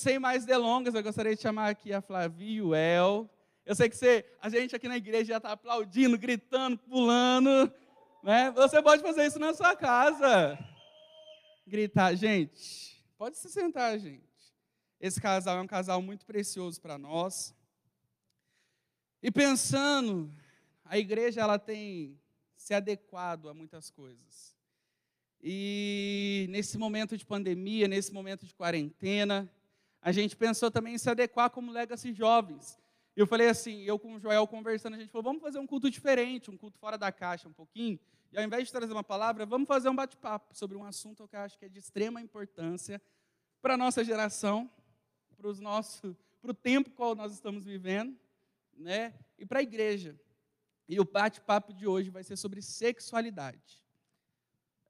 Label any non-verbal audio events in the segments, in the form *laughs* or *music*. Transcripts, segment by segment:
sem mais delongas, eu gostaria de chamar aqui a Flavia e o El. Eu sei que você, a gente aqui na igreja já está aplaudindo, gritando, pulando. Né? Você pode fazer isso na sua casa. Gritar, gente. Pode se sentar, gente. Esse casal é um casal muito precioso para nós. E pensando, a igreja ela tem se adequado a muitas coisas. E nesse momento de pandemia, nesse momento de quarentena, a gente pensou também em se adequar como Legacy Jovens. Eu falei assim, eu com o Joel conversando, a gente falou, vamos fazer um culto diferente, um culto fora da caixa um pouquinho. E ao invés de trazer uma palavra, vamos fazer um bate-papo sobre um assunto que eu acho que é de extrema importância para a nossa geração, para, os nosso, para o tempo qual nós estamos vivendo, né? e para a igreja. E o bate-papo de hoje vai ser sobre sexualidade.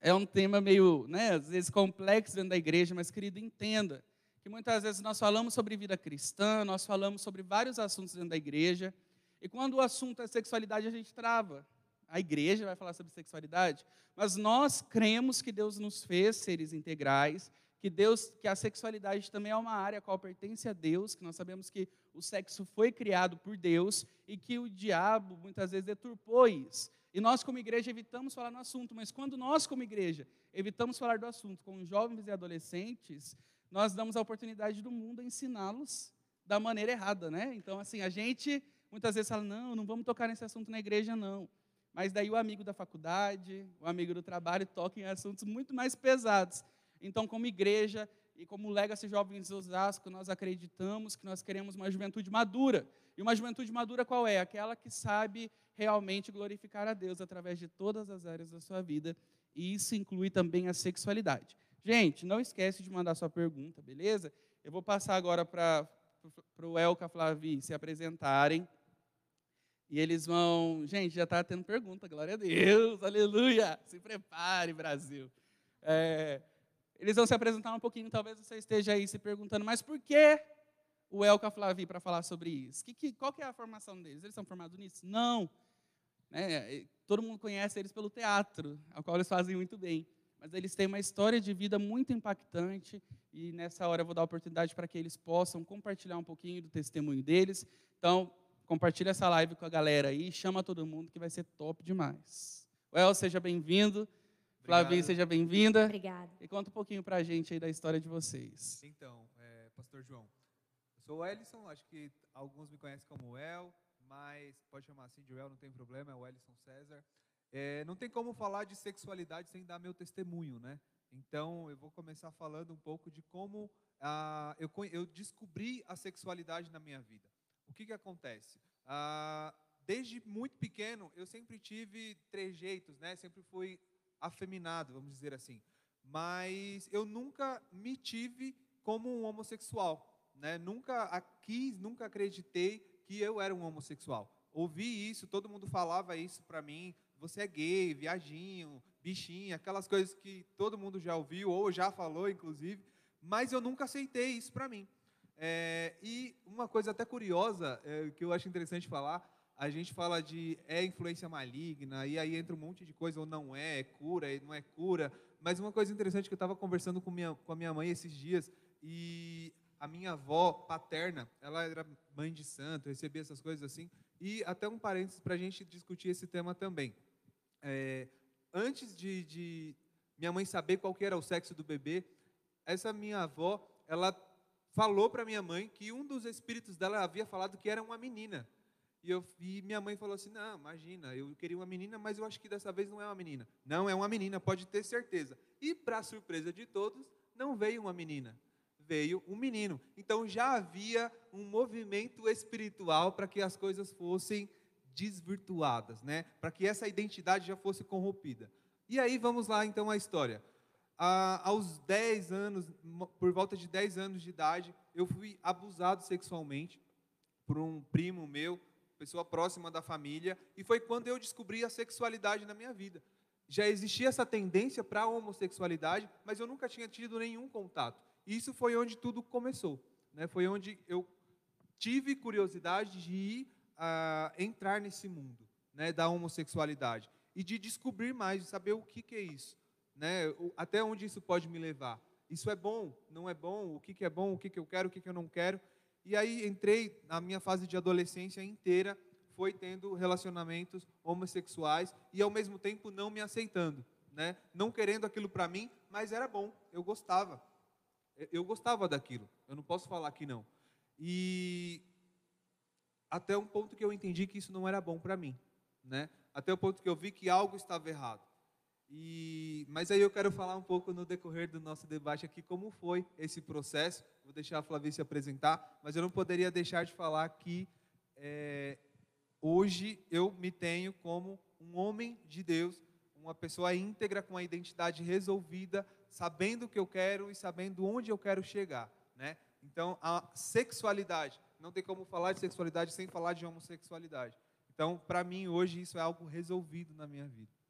É um tema meio, né, às vezes complexo dentro da igreja, mas querido, entenda que muitas vezes nós falamos sobre vida cristã, nós falamos sobre vários assuntos dentro da igreja, e quando o assunto é sexualidade, a gente trava. A igreja vai falar sobre sexualidade, mas nós cremos que Deus nos fez seres integrais, que Deus, que a sexualidade também é uma área a qual pertence a Deus, que nós sabemos que o sexo foi criado por Deus e que o diabo muitas vezes deturpou isso. E nós como igreja evitamos falar no assunto, mas quando nós como igreja evitamos falar do assunto com jovens e adolescentes, nós damos a oportunidade do mundo a ensiná-los da maneira errada, né? Então, assim, a gente muitas vezes fala, não, não vamos tocar nesse assunto na igreja, não. Mas daí o amigo da faculdade, o amigo do trabalho toca em assuntos muito mais pesados. Então, como igreja e como Legacy Jovens Osasco, nós acreditamos que nós queremos uma juventude madura. E uma juventude madura qual é? Aquela que sabe realmente glorificar a Deus através de todas as áreas da sua vida. E isso inclui também a sexualidade. Gente, não esquece de mandar sua pergunta, beleza? Eu vou passar agora para o Elka Flavi se apresentarem. E eles vão. Gente, já está tendo pergunta, glória a Deus, aleluia! Se prepare, Brasil. É, eles vão se apresentar um pouquinho, talvez você esteja aí se perguntando, mas por que o Elka Flavi para falar sobre isso? Que, que, qual que é a formação deles? Eles são formados nisso? Não. Né? Todo mundo conhece eles pelo teatro, ao qual eles fazem muito bem mas eles têm uma história de vida muito impactante e nessa hora eu vou dar a oportunidade para que eles possam compartilhar um pouquinho do testemunho deles. Então, compartilha essa live com a galera aí, chama todo mundo que vai ser top demais. Well, seja bem-vindo. Flavinho, seja bem-vinda. Obrigada. E conta um pouquinho para a gente aí da história de vocês. Então, é, Pastor João, eu sou o Ellison, acho que alguns me conhecem como El, mas pode chamar assim de El, não tem problema, é o Ellison César. É, não tem como falar de sexualidade sem dar meu testemunho, né? Então, eu vou começar falando um pouco de como ah, eu, eu, descobri a sexualidade na minha vida. O que, que acontece? Ah, desde muito pequeno, eu sempre tive trejeitos, né? Sempre fui afeminado, vamos dizer assim. Mas eu nunca me tive como um homossexual, né? Nunca quis, nunca acreditei que eu era um homossexual. Ouvi isso, todo mundo falava isso para mim, você é gay, viadinho, bichinho, aquelas coisas que todo mundo já ouviu ou já falou, inclusive, mas eu nunca aceitei isso para mim. É, e uma coisa até curiosa, é, que eu acho interessante falar, a gente fala de é influência maligna, e aí entra um monte de coisa, ou não é, é cura, não é cura. Mas uma coisa interessante que eu estava conversando com, minha, com a minha mãe esses dias, e a minha avó paterna, ela era mãe de santo, recebia essas coisas assim, e até um parênteses para a gente discutir esse tema também é, antes de, de, minha mãe saber qual era o sexo do bebê, essa minha avó, ela falou para minha mãe que um dos espíritos dela havia falado que era uma menina. E, eu, e minha mãe falou assim: Não, imagina, eu queria uma menina, mas eu acho que dessa vez não é uma menina. Não é uma menina, pode ter certeza. E, para surpresa de todos, não veio uma menina, veio um menino. Então já havia um movimento espiritual para que as coisas fossem desvirtuadas, né? Para que essa identidade já fosse corrompida. E aí vamos lá então à história. Aos 10 anos, por volta de 10 anos de idade, eu fui abusado sexualmente por um primo meu, pessoa próxima da família, e foi quando eu descobri a sexualidade na minha vida. Já existia essa tendência para a homossexualidade, mas eu nunca tinha tido nenhum contato. E isso foi onde tudo começou. Né? Foi onde eu tive curiosidade de ir a entrar nesse mundo né, da homossexualidade e de descobrir mais, de saber o que, que é isso, né, até onde isso pode me levar. isso é bom, não é bom, o que, que é bom, o que, que eu quero, o que, que eu não quero. E aí entrei na minha fase de adolescência inteira, foi tendo relacionamentos homossexuais e ao mesmo tempo não me aceitando, né? Não querendo aquilo para mim, mas era bom, eu gostava. Eu gostava daquilo. Eu não posso falar que não. E até um ponto que eu entendi que isso não era bom para mim, né? Até o ponto que eu vi que algo estava errado. E, mas aí eu quero falar um pouco no decorrer do nosso debate aqui como foi esse processo. Vou deixar a Flavia se apresentar, mas eu não poderia deixar de falar que é, hoje eu me tenho como um homem de Deus, uma pessoa íntegra com a identidade resolvida, sabendo o que eu quero e sabendo onde eu quero chegar, né? Então a sexualidade não tem como falar de sexualidade sem falar de homossexualidade. Então, para mim hoje isso é algo resolvido na minha vida.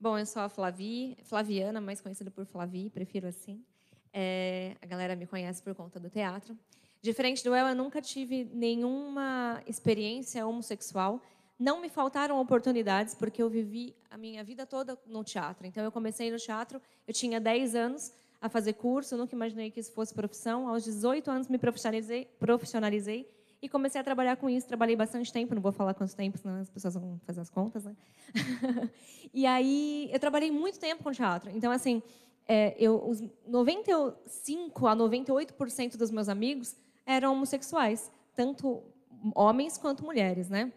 Bom, eu sou a Flavi, Flaviana, mais conhecida por Flavi, prefiro assim. É, a galera me conhece por conta do teatro. Diferente do El, eu nunca tive nenhuma experiência homossexual. Não me faltaram oportunidades, porque eu vivi a minha vida toda no teatro. Então, eu comecei no teatro, eu tinha 10 anos a fazer curso, nunca imaginei que isso fosse profissão. Aos 18 anos, me profissionalizei, profissionalizei e comecei a trabalhar com isso. Trabalhei bastante tempo, não vou falar quanto tempo, senão as pessoas vão fazer as contas, né? *laughs* e aí, eu trabalhei muito tempo com teatro. Então, assim, é, eu, os 95 a 98% dos meus amigos eram homossexuais, tanto homens quanto mulheres, né?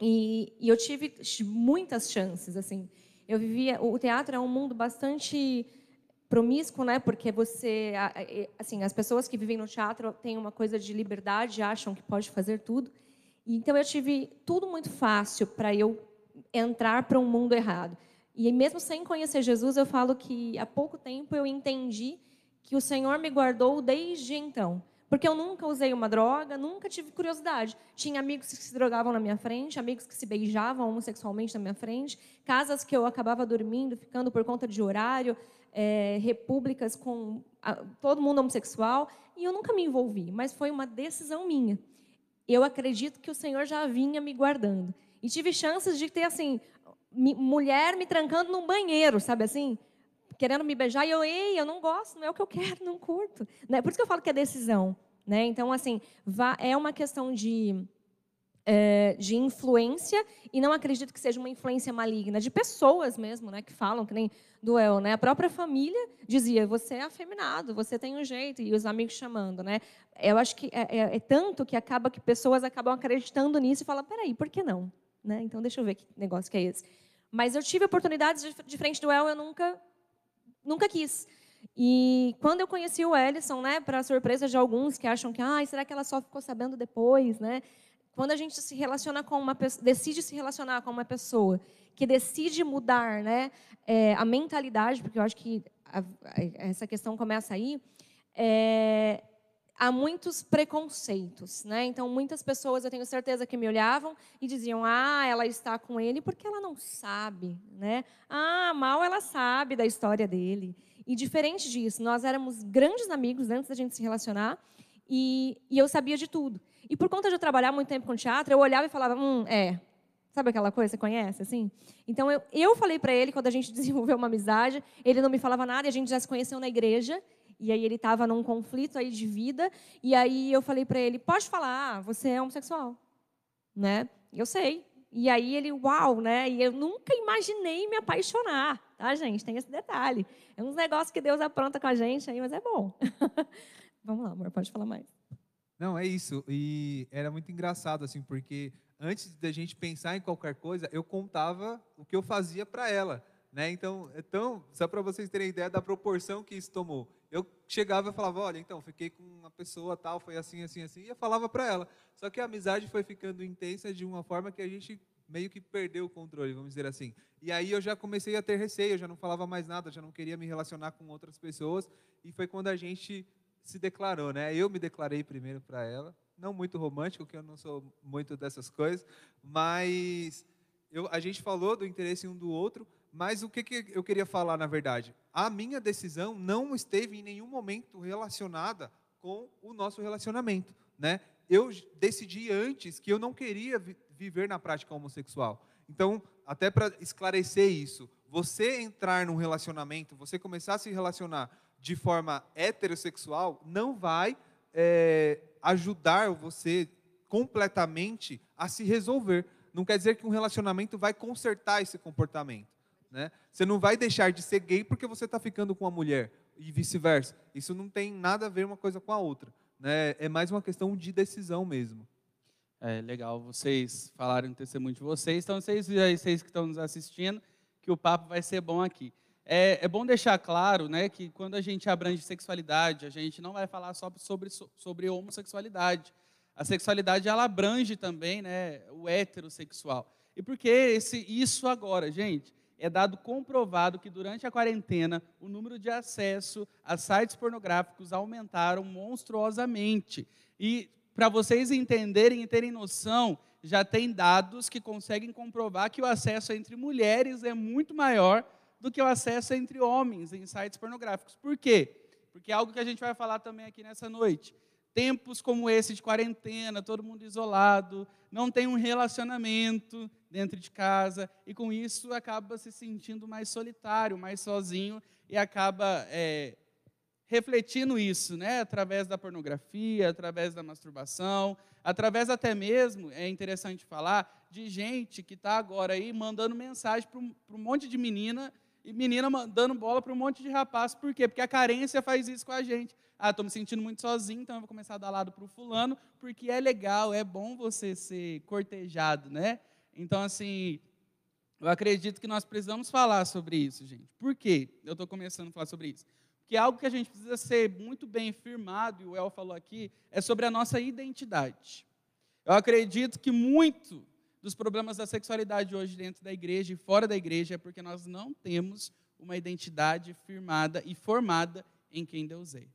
E, e eu tive muitas chances, assim. Eu vivia, o teatro é um mundo bastante promíscuo, né? Porque você, assim, as pessoas que vivem no teatro têm uma coisa de liberdade, acham que pode fazer tudo. Então eu tive tudo muito fácil para eu entrar para um mundo errado. E mesmo sem conhecer Jesus, eu falo que há pouco tempo eu entendi que o Senhor me guardou desde então. Porque eu nunca usei uma droga, nunca tive curiosidade. Tinha amigos que se drogavam na minha frente, amigos que se beijavam homossexualmente na minha frente, casas que eu acabava dormindo, ficando por conta de horário é, repúblicas com a, todo mundo homossexual, e eu nunca me envolvi, mas foi uma decisão minha. Eu acredito que o Senhor já vinha me guardando. E tive chances de ter, assim, mi, mulher me trancando num banheiro, sabe assim? Querendo me beijar, e eu, ei, eu não gosto, não é o que eu quero, não curto. Né? Por isso que eu falo que é decisão. Né? Então, assim, é uma questão de é, de influência, e não acredito que seja uma influência maligna, de pessoas mesmo, né, que falam, que nem do El, né? A própria família dizia, você é afeminado, você tem um jeito, e os amigos chamando, né? Eu acho que é, é, é tanto que acaba que pessoas acabam acreditando nisso e falam, peraí, por que não? Né? Então, deixa eu ver que negócio que é esse. Mas eu tive oportunidades de, frente do El, eu nunca, nunca quis. E quando eu conheci o Ellison, né, para surpresa de alguns que acham que, ah, será que ela só ficou sabendo depois, né? Quando a gente se relaciona com uma decide se relacionar com uma pessoa que decide mudar, né, é, a mentalidade, porque eu acho que a, a, essa questão começa aí, é, há muitos preconceitos, né? Então muitas pessoas eu tenho certeza que me olhavam e diziam: "Ah, ela está com ele porque ela não sabe", né? "Ah, mal ela sabe da história dele". E diferente disso, nós éramos grandes amigos antes da gente se relacionar e, e eu sabia de tudo. E por conta de eu trabalhar muito tempo com teatro, eu olhava e falava, hum, é. Sabe aquela coisa, você conhece, assim? Então, eu, eu falei para ele, quando a gente *laughs* desenvolveu uma amizade, ele não me falava nada, e a gente já se conheceu na igreja, e aí ele estava num conflito aí de vida, e aí eu falei para ele, pode falar, você é homossexual, né? Eu sei. E aí ele, uau, né? E eu nunca imaginei me apaixonar, tá, gente? Tem esse detalhe. É uns negócios que Deus apronta com a gente aí, mas é bom. *laughs* Vamos lá, amor, pode falar mais. Não, é isso. E era muito engraçado, assim, porque antes da gente pensar em qualquer coisa, eu contava o que eu fazia para ela. Né? Então, então, só para vocês terem ideia da proporção que isso tomou. Eu chegava e falava, olha, então, fiquei com uma pessoa tal, foi assim, assim, assim, e eu falava para ela. Só que a amizade foi ficando intensa de uma forma que a gente meio que perdeu o controle, vamos dizer assim. E aí eu já comecei a ter receio, eu já não falava mais nada, já não queria me relacionar com outras pessoas, e foi quando a gente se declarou, né? Eu me declarei primeiro para ela, não muito romântico, que eu não sou muito dessas coisas, mas eu, a gente falou do interesse um do outro, mas o que, que eu queria falar na verdade? A minha decisão não esteve em nenhum momento relacionada com o nosso relacionamento, né? Eu decidi antes que eu não queria vi viver na prática homossexual. Então, até para esclarecer isso, você entrar num relacionamento, você começar a se relacionar de forma heterossexual, não vai é, ajudar você completamente a se resolver. Não quer dizer que um relacionamento vai consertar esse comportamento. Né? Você não vai deixar de ser gay porque você está ficando com uma mulher e vice-versa. Isso não tem nada a ver uma coisa com a outra. Né? É mais uma questão de decisão mesmo. É legal vocês falarem o testemunho de vocês. Então, vocês, vocês que estão nos assistindo, que o papo vai ser bom aqui. É, é, bom deixar claro né, que quando a gente abrange sexualidade, a gente não vai falar só sobre, sobre homossexualidade. A sexualidade ela abrange também né, o heterossexual. E por que esse, isso agora, gente? É dado comprovado que durante a quarentena o número de acesso a sites pornográficos aumentaram monstruosamente. E para vocês entenderem e terem noção, já tem dados que conseguem comprovar que o acesso entre mulheres é muito maior do que o acesso entre homens em sites pornográficos. Por quê? Porque é algo que a gente vai falar também aqui nessa noite. Tempos como esse de quarentena, todo mundo isolado, não tem um relacionamento dentro de casa, e com isso acaba se sentindo mais solitário, mais sozinho, e acaba é, refletindo isso, né, através da pornografia, através da masturbação, através até mesmo, é interessante falar, de gente que está agora aí mandando mensagem para um, monte de menina menina mandando bola para um monte de rapaz. Por quê? Porque a carência faz isso com a gente. Ah, estou me sentindo muito sozinho, então eu vou começar a dar lado para o fulano, porque é legal, é bom você ser cortejado, né? Então, assim, eu acredito que nós precisamos falar sobre isso, gente. Por quê? Eu estou começando a falar sobre isso que algo que a gente precisa ser muito bem firmado, e o El falou aqui, é sobre a nossa identidade. Eu acredito que muito dos problemas da sexualidade hoje dentro da igreja e fora da igreja é porque nós não temos uma identidade firmada e formada em quem Deus é.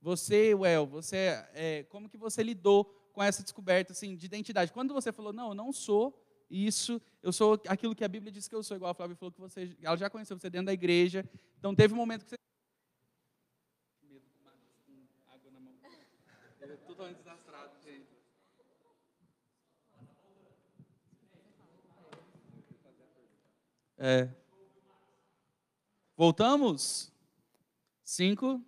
Você, El, você, é, como que você lidou com essa descoberta assim, de identidade? Quando você falou, não, eu não sou isso, eu sou aquilo que a Bíblia diz que eu sou, igual a Flávia falou que você, ela já conheceu você dentro da igreja, então teve um momento que você totalmente desastrado, gente. É. Voltamos? Cinco?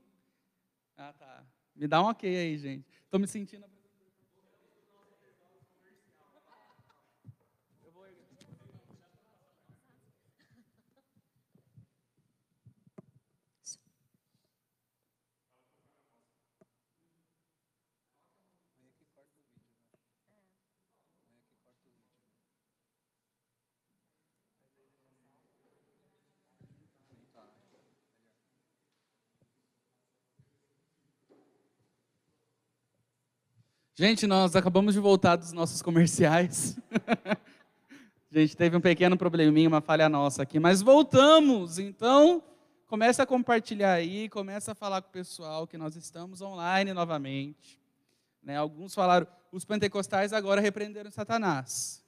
Ah, tá. Me dá um ok aí, gente. Estou me sentindo. Gente, nós acabamos de voltar dos nossos comerciais. *laughs* gente teve um pequeno probleminha, uma falha nossa aqui, mas voltamos. Então, começa a compartilhar aí, começa a falar com o pessoal que nós estamos online novamente. Né, alguns falaram, os pentecostais agora repreenderam Satanás.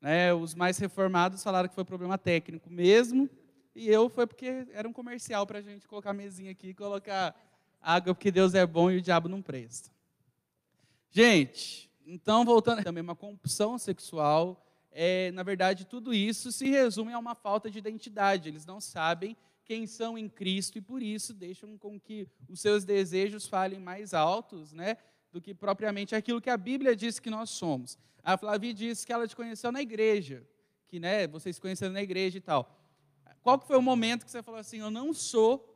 Né, os mais reformados falaram que foi problema técnico mesmo, e eu foi porque era um comercial para a gente colocar a mesinha aqui e colocar água, porque Deus é bom e o diabo não presta. Gente, então voltando também uma compulsão sexual, é, na verdade tudo isso se resume a uma falta de identidade. Eles não sabem quem são em Cristo e por isso deixam com que os seus desejos falem mais altos, né, do que propriamente aquilo que a Bíblia diz que nós somos. A Flavia disse que ela te conheceu na igreja, que né, vocês conheceram na igreja e tal. Qual que foi o momento que você falou assim, eu não sou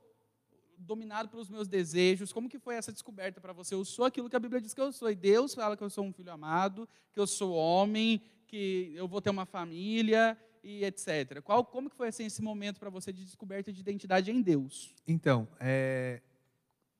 dominado pelos meus desejos. Como que foi essa descoberta para você? Eu sou aquilo que a Bíblia diz que eu sou. E Deus fala que eu sou um filho amado, que eu sou homem, que eu vou ter uma família e etc. Qual, como que foi assim, esse momento para você de descoberta de identidade em Deus? Então, é,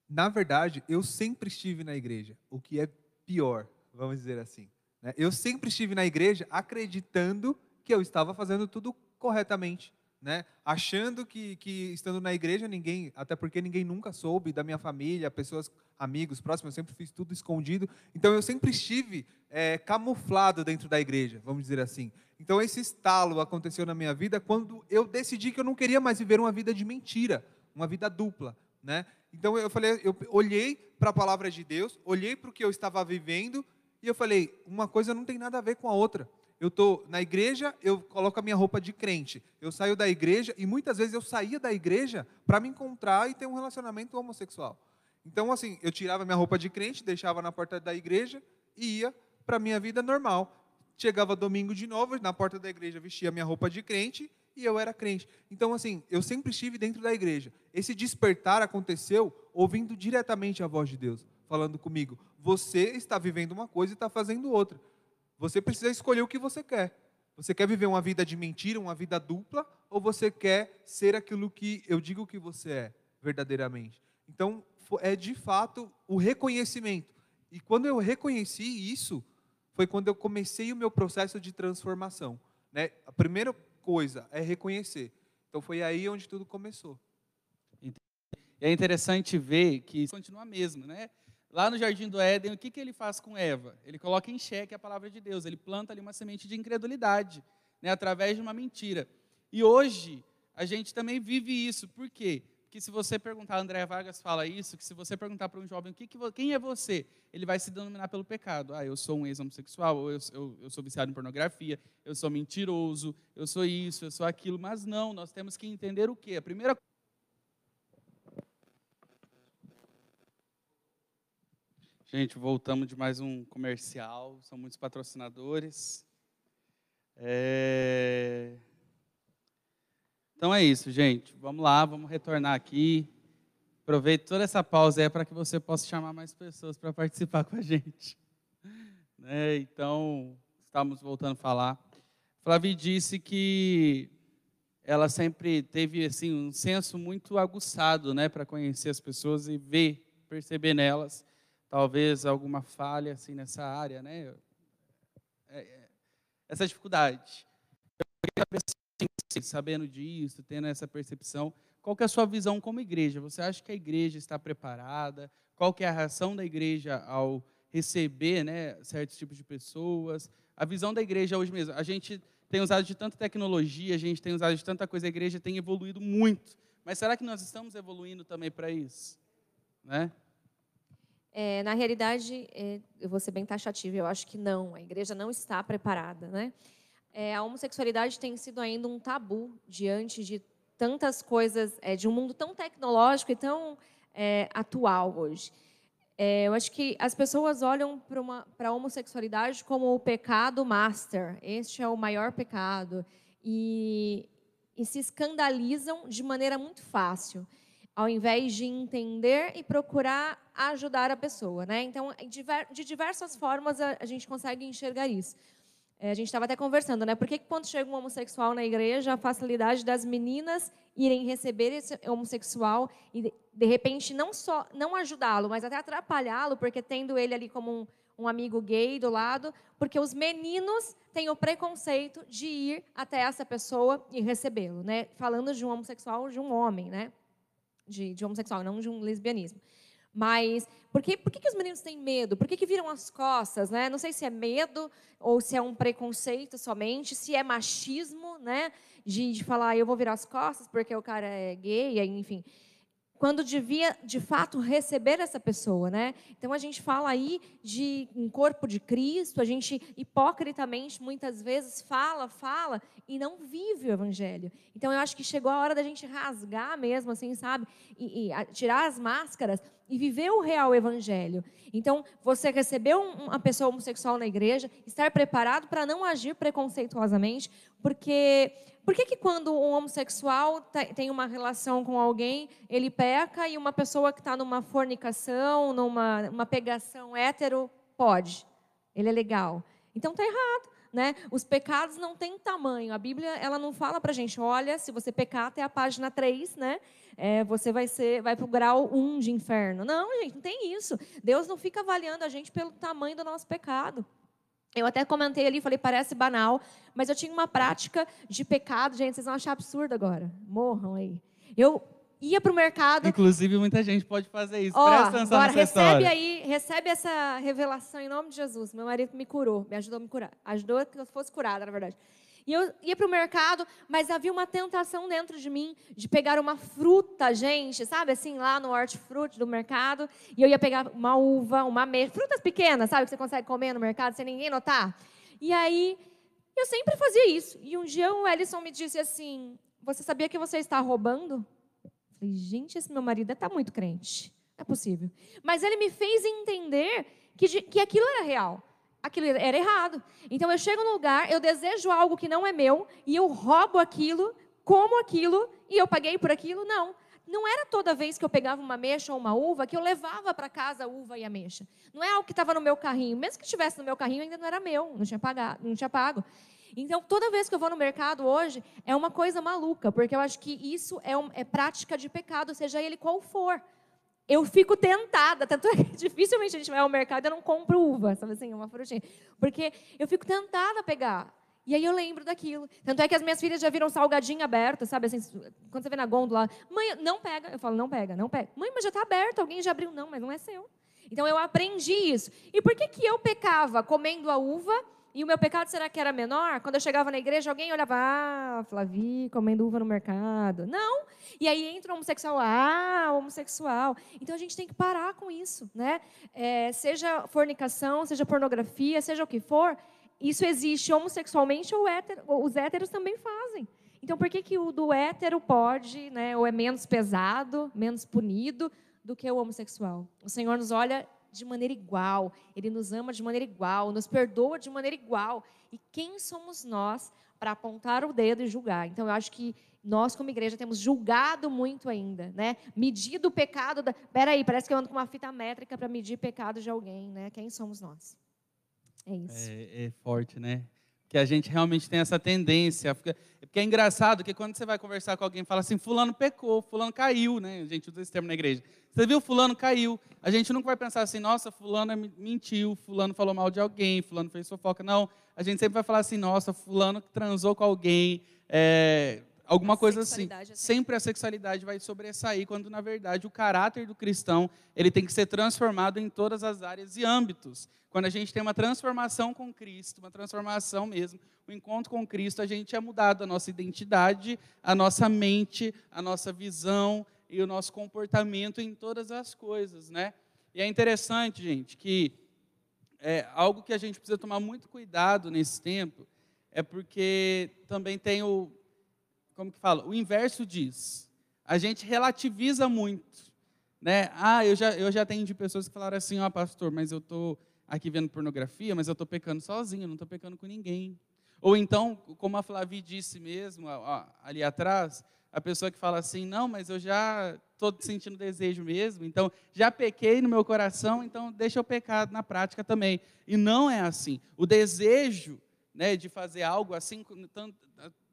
na verdade, eu sempre estive na igreja, o que é pior, vamos dizer assim. Né? Eu sempre estive na igreja acreditando que eu estava fazendo tudo corretamente né? Achando que, que estando na igreja ninguém, até porque ninguém nunca soube da minha família, pessoas, amigos próximos, eu sempre fiz tudo escondido. Então eu sempre estive é, camuflado dentro da igreja, vamos dizer assim. Então esse estalo aconteceu na minha vida quando eu decidi que eu não queria mais viver uma vida de mentira, uma vida dupla, né? Então eu falei, eu olhei para a palavra de Deus, olhei para o que eu estava vivendo e eu falei, uma coisa não tem nada a ver com a outra. Eu tô na igreja, eu coloco a minha roupa de crente. Eu saio da igreja e muitas vezes eu saía da igreja para me encontrar e ter um relacionamento homossexual. Então, assim, eu tirava minha roupa de crente, deixava na porta da igreja e ia para minha vida normal. Chegava domingo de novo, na porta da igreja vestia minha roupa de crente e eu era crente. Então, assim, eu sempre estive dentro da igreja. Esse despertar aconteceu ouvindo diretamente a voz de Deus, falando comigo: você está vivendo uma coisa e está fazendo outra. Você precisa escolher o que você quer. Você quer viver uma vida de mentira, uma vida dupla, ou você quer ser aquilo que eu digo que você é, verdadeiramente? Então, é de fato o reconhecimento. E quando eu reconheci isso, foi quando eu comecei o meu processo de transformação. Né? A primeira coisa é reconhecer. Então foi aí onde tudo começou. É interessante ver que continua mesmo, né? Lá no Jardim do Éden, o que, que ele faz com Eva? Ele coloca em xeque a palavra de Deus, ele planta ali uma semente de incredulidade, né, através de uma mentira. E hoje, a gente também vive isso. Por quê? que se você perguntar, André Vargas fala isso, que se você perguntar para um jovem que que, quem é você, ele vai se denominar pelo pecado. Ah, eu sou um ex-homossexual, eu, eu, eu, sou viciado em pornografia, eu sou mentiroso, eu sou isso, eu sou aquilo. Mas não, nós temos que entender o quê? A primeira Gente, voltamos de mais um comercial, são muitos patrocinadores. É... Então é isso, gente. Vamos lá, vamos retornar aqui. Aproveite toda essa pausa aí para que você possa chamar mais pessoas para participar com a gente. *laughs* Né? Então, estamos voltando a falar. Flavi disse que ela sempre teve assim um senso muito aguçado, né, para conhecer as pessoas e ver, perceber nelas talvez alguma falha assim nessa área, né? É, é, essa dificuldade. Saber sabendo disso, tendo essa percepção, qual é a sua visão como igreja? Você acha que a igreja está preparada? Qual é a reação da igreja ao receber né, certos tipos de pessoas? A visão da igreja hoje mesmo. A gente tem usado de tanta tecnologia, a gente tem usado de tanta coisa, a igreja tem evoluído muito. Mas será que nós estamos evoluindo também para isso? Né? É, na realidade, é, eu vou ser bem taxativa, eu acho que não, a igreja não está preparada. Né? é, a homossexualidade tem sido ainda um tabu diante de tantas coisas, é, de um mundo tão tecnológico e tão é, atual hoje. É, eu acho que as pessoas olham para a homossexualidade como o pecado master. Este é o maior pecado. E, e se escandalizam de maneira muito fácil, ao invés de entender e procurar ajudar a pessoa. Né? Então, de diversas formas, a, gente consegue enxergar isso. É, a gente estava até conversando, né? Por que, que quando chega um homossexual na igreja, a facilidade das meninas irem receber esse homossexual e, de repente, não só não ajudá-lo, mas até atrapalhá-lo, porque tendo ele ali como um, um amigo gay do lado, porque os meninos têm o preconceito de ir até essa pessoa e recebê-lo, né? Falando de um homossexual, de um homem, né? De, de homossexual, não de um lesbianismo. Mas por que, por que, que os meninos têm medo? Por que, que viram as costas? Né? Não sei se é medo ou se é um preconceito somente, se é machismo, né? De, de falar, eu vou virar as costas porque o cara é gay, enfim quando devia de fato receber essa pessoa, né? Então a gente fala aí de um corpo de Cristo, a gente hipocritamente muitas vezes fala, fala e não vive o evangelho. Então eu acho que chegou a hora da gente rasgar mesmo, assim, sabe? E, e tirar as máscaras e viver o real evangelho. Então você recebeu uma pessoa homossexual na igreja, estar preparado para não agir preconceituosamente, porque por que, que quando um homossexual tem uma relação com alguém, ele peca e uma pessoa que está numa fornicação, numa uma pegação hétero, pode? Ele é legal. Então está errado. Né? Os pecados não têm tamanho. A Bíblia ela não fala para a gente, olha, se você pecar até a página 3, né? É, você vai ser, vai para o grau 1 de inferno. Não, gente, não tem isso. Deus não fica avaliando a gente pelo tamanho do nosso pecado. Eu até comentei ali, falei, parece banal, mas eu tinha uma prática de pecado, gente, vocês vão achar absurdo agora. Morram aí. Eu ia para o mercado. Inclusive, muita gente pode fazer isso. Ó, Presta atenção agora, recebe história. aí, recebe essa revelação em nome de Jesus. Meu marido me curou, me ajudou a me curar. Ajudou que eu fosse curada, na verdade. E eu ia para o mercado, mas havia uma tentação dentro de mim de pegar uma fruta, gente, sabe assim, lá no hortifruti do mercado. E eu ia pegar uma uva, uma meia, frutas pequenas, sabe, que você consegue comer no mercado sem ninguém notar. E aí eu sempre fazia isso. E um dia o Ellison me disse assim: Você sabia que você está roubando? Eu falei, gente, esse meu marido está muito crente. Não é possível. Mas ele me fez entender que, que aquilo era real. Aquilo era errado. Então eu chego no lugar, eu desejo algo que não é meu, e eu roubo aquilo, como aquilo, e eu paguei por aquilo? Não não era toda vez que eu pegava uma ameixa ou uma uva que eu levava para casa a uva e a ameixa. Não é algo que estava no meu carrinho. Mesmo que estivesse no meu carrinho, ainda não era meu, não tinha, pagado, não tinha pago. Então, toda vez que eu vou no mercado hoje, é uma coisa maluca, porque eu acho que isso é, um, é prática de pecado, seja ele qual for. Eu fico tentada, tanto é que *laughs* dificilmente a gente vai ao mercado e não compro uva, sabe assim, uma frutinha. Porque eu fico tentada a pegar. E aí eu lembro daquilo. Tanto é que as minhas filhas já viram salgadinho aberto, sabe? Assim, quando você vê na gôndola, mãe, não pega. Eu falo, não pega, não pega. Mãe, mas já está aberto, alguém já abriu. Não, mas não é seu. Então eu aprendi isso. E por que, que eu pecava comendo a uva e o meu pecado será que era menor? Quando eu chegava na igreja, alguém olhava, ah, Flavi, comendo uva no mercado. Não. E aí entra o homossexual, ah, homossexual. Então a gente tem que parar com isso, né? É, seja fornicação, seja pornografia, seja o que for, isso existe homossexualmente ou hétero, os héteros também fazem. Então, por que, que o do hétero pode, né, ou é menos pesado, menos punido do que o homossexual? O Senhor nos olha de maneira igual, Ele nos ama de maneira igual, nos perdoa de maneira igual. E quem somos nós para apontar o dedo e julgar? Então, eu acho que nós, como igreja, temos julgado muito ainda, né? Medido o pecado. Da... Peraí, parece que eu ando com uma fita métrica para medir pecado de alguém, né? Quem somos nós? É isso. É, é forte, né? Que a gente realmente tem essa tendência. Porque é engraçado que quando você vai conversar com alguém fala assim, fulano pecou, fulano caiu, né? A gente usa esse termo na igreja. Você viu, fulano caiu. A gente nunca vai pensar assim, nossa, fulano mentiu, fulano falou mal de alguém, fulano fez fofoca. Não, a gente sempre vai falar assim, nossa, fulano transou com alguém, é, alguma coisa assim. É sempre a sexualidade vai sobressair, quando na verdade o caráter do cristão ele tem que ser transformado em todas as áreas e âmbitos. Quando a gente tem uma transformação com Cristo, uma transformação mesmo, o um encontro com Cristo, a gente é mudado a nossa identidade, a nossa mente, a nossa visão e o nosso comportamento em todas as coisas, né? E é interessante, gente, que é algo que a gente precisa tomar muito cuidado nesse tempo é porque também tem o como que fala? O inverso diz. A gente relativiza muito. Né? Ah, eu já, eu já atendi pessoas que falaram assim, ó, oh, pastor, mas eu estou aqui vendo pornografia, mas eu estou pecando sozinho, não estou pecando com ninguém. Ou então, como a Flavi disse mesmo, ó, ali atrás, a pessoa que fala assim, não, mas eu já estou sentindo desejo mesmo, então já pequei no meu coração, então deixa eu pecar na prática também. E não é assim. O desejo né, de fazer algo assim,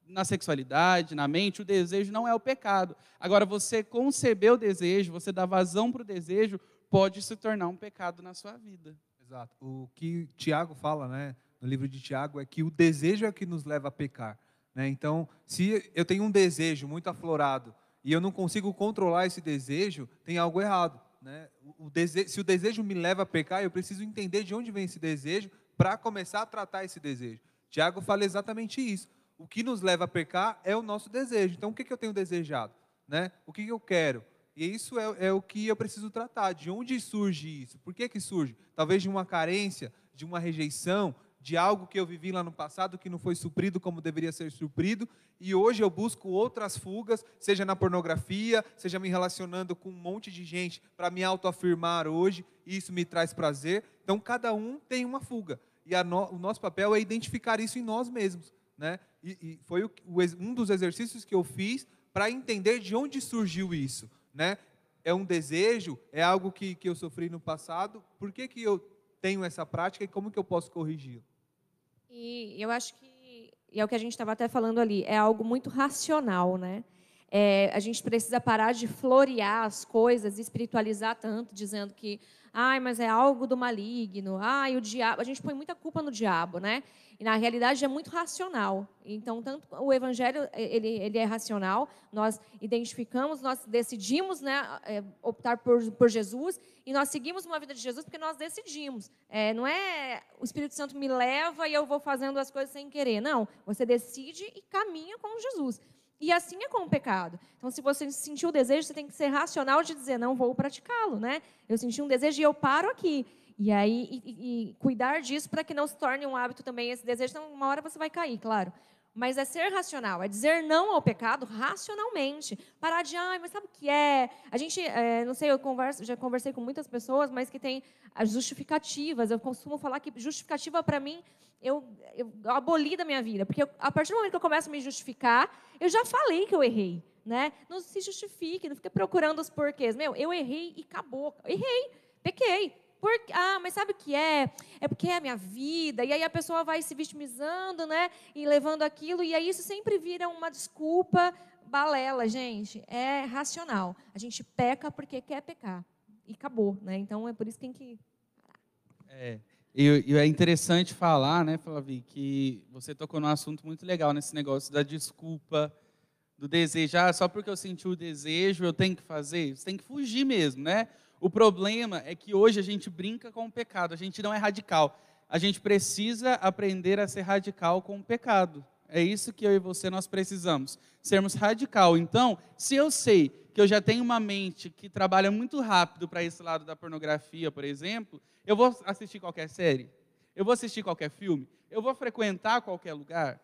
na sexualidade, na mente, o desejo não é o pecado. Agora, você conceber o desejo, você dar vazão para o desejo, pode se tornar um pecado na sua vida. Exato. O que Tiago fala, né, no livro de Tiago, é que o desejo é que nos leva a pecar. Né? Então, se eu tenho um desejo muito aflorado e eu não consigo controlar esse desejo, tem algo errado. Né? O desejo, se o desejo me leva a pecar, eu preciso entender de onde vem esse desejo para começar a tratar esse desejo. Tiago fala exatamente isso o que nos leva a pecar é o nosso desejo. Então, o que, que eu tenho desejado? Né? O que, que eu quero? E isso é, é, o que eu preciso tratar. De onde surge isso? Por que, que surge? Talvez de uma carência, de uma rejeição, de algo que eu vivi lá no passado que não foi suprido como deveria ser suprido, e hoje eu busco outras fugas, seja na pornografia, seja me relacionando com um monte de gente para me autoafirmar hoje, e isso me traz prazer. Então, cada um tem uma fuga. E no, o nosso papel é identificar isso em nós mesmos né? E, e foi o, um dos exercícios que eu fiz para entender de onde surgiu isso, né? É um desejo, é algo que, que eu sofri no passado. Por que, que eu tenho essa prática e como que eu posso corrigi-lo? E eu acho que e é o que a gente estava até falando ali, é algo muito racional, né? É, a gente precisa parar de florear as coisas, espiritualizar tanto, dizendo que, ai, mas é algo do maligno, ai, o diabo. A gente põe muita culpa no diabo, né? E na realidade é muito racional. Então, tanto o evangelho ele, ele é racional, nós identificamos, nós decidimos né, é, optar por, por Jesus e nós seguimos uma vida de Jesus porque nós decidimos. É, não é o Espírito Santo me leva e eu vou fazendo as coisas sem querer. Não, você decide e caminha com Jesus. E assim é com o pecado. Então, se você sentiu o desejo, você tem que ser racional de dizer, não vou praticá-lo, né? Eu senti um desejo e eu paro aqui. E aí, e, e cuidar disso para que não se torne um hábito também esse desejo. Então, uma hora você vai cair, claro. Mas é ser racional, é dizer não ao pecado racionalmente. Parar de, ai, mas sabe o que é? A gente, é, não sei, eu converso, já conversei com muitas pessoas, mas que tem as justificativas. Eu costumo falar que justificativa, para mim, eu, eu aboli da minha vida. Porque eu, a partir do momento que eu começo a me justificar, eu já falei que eu errei. Né? Não se justifique, não fique procurando os porquês. Meu, eu errei e acabou. Errei, pequei. Por, ah, mas sabe o que é? É porque é a minha vida. E aí a pessoa vai se vitimizando, né? E levando aquilo. E aí isso sempre vira uma desculpa balela, gente. É racional. A gente peca porque quer pecar. E acabou, né? Então é por isso que tem que. É. E, e é interessante falar, né, Flavi, que você tocou num assunto muito legal nesse negócio da desculpa, do desejo. Ah, só porque eu senti o desejo, eu tenho que fazer. Você tem que fugir mesmo, né? O problema é que hoje a gente brinca com o pecado, a gente não é radical. A gente precisa aprender a ser radical com o pecado. É isso que eu e você nós precisamos, sermos radical. Então, se eu sei que eu já tenho uma mente que trabalha muito rápido para esse lado da pornografia, por exemplo, eu vou assistir qualquer série, eu vou assistir qualquer filme, eu vou frequentar qualquer lugar.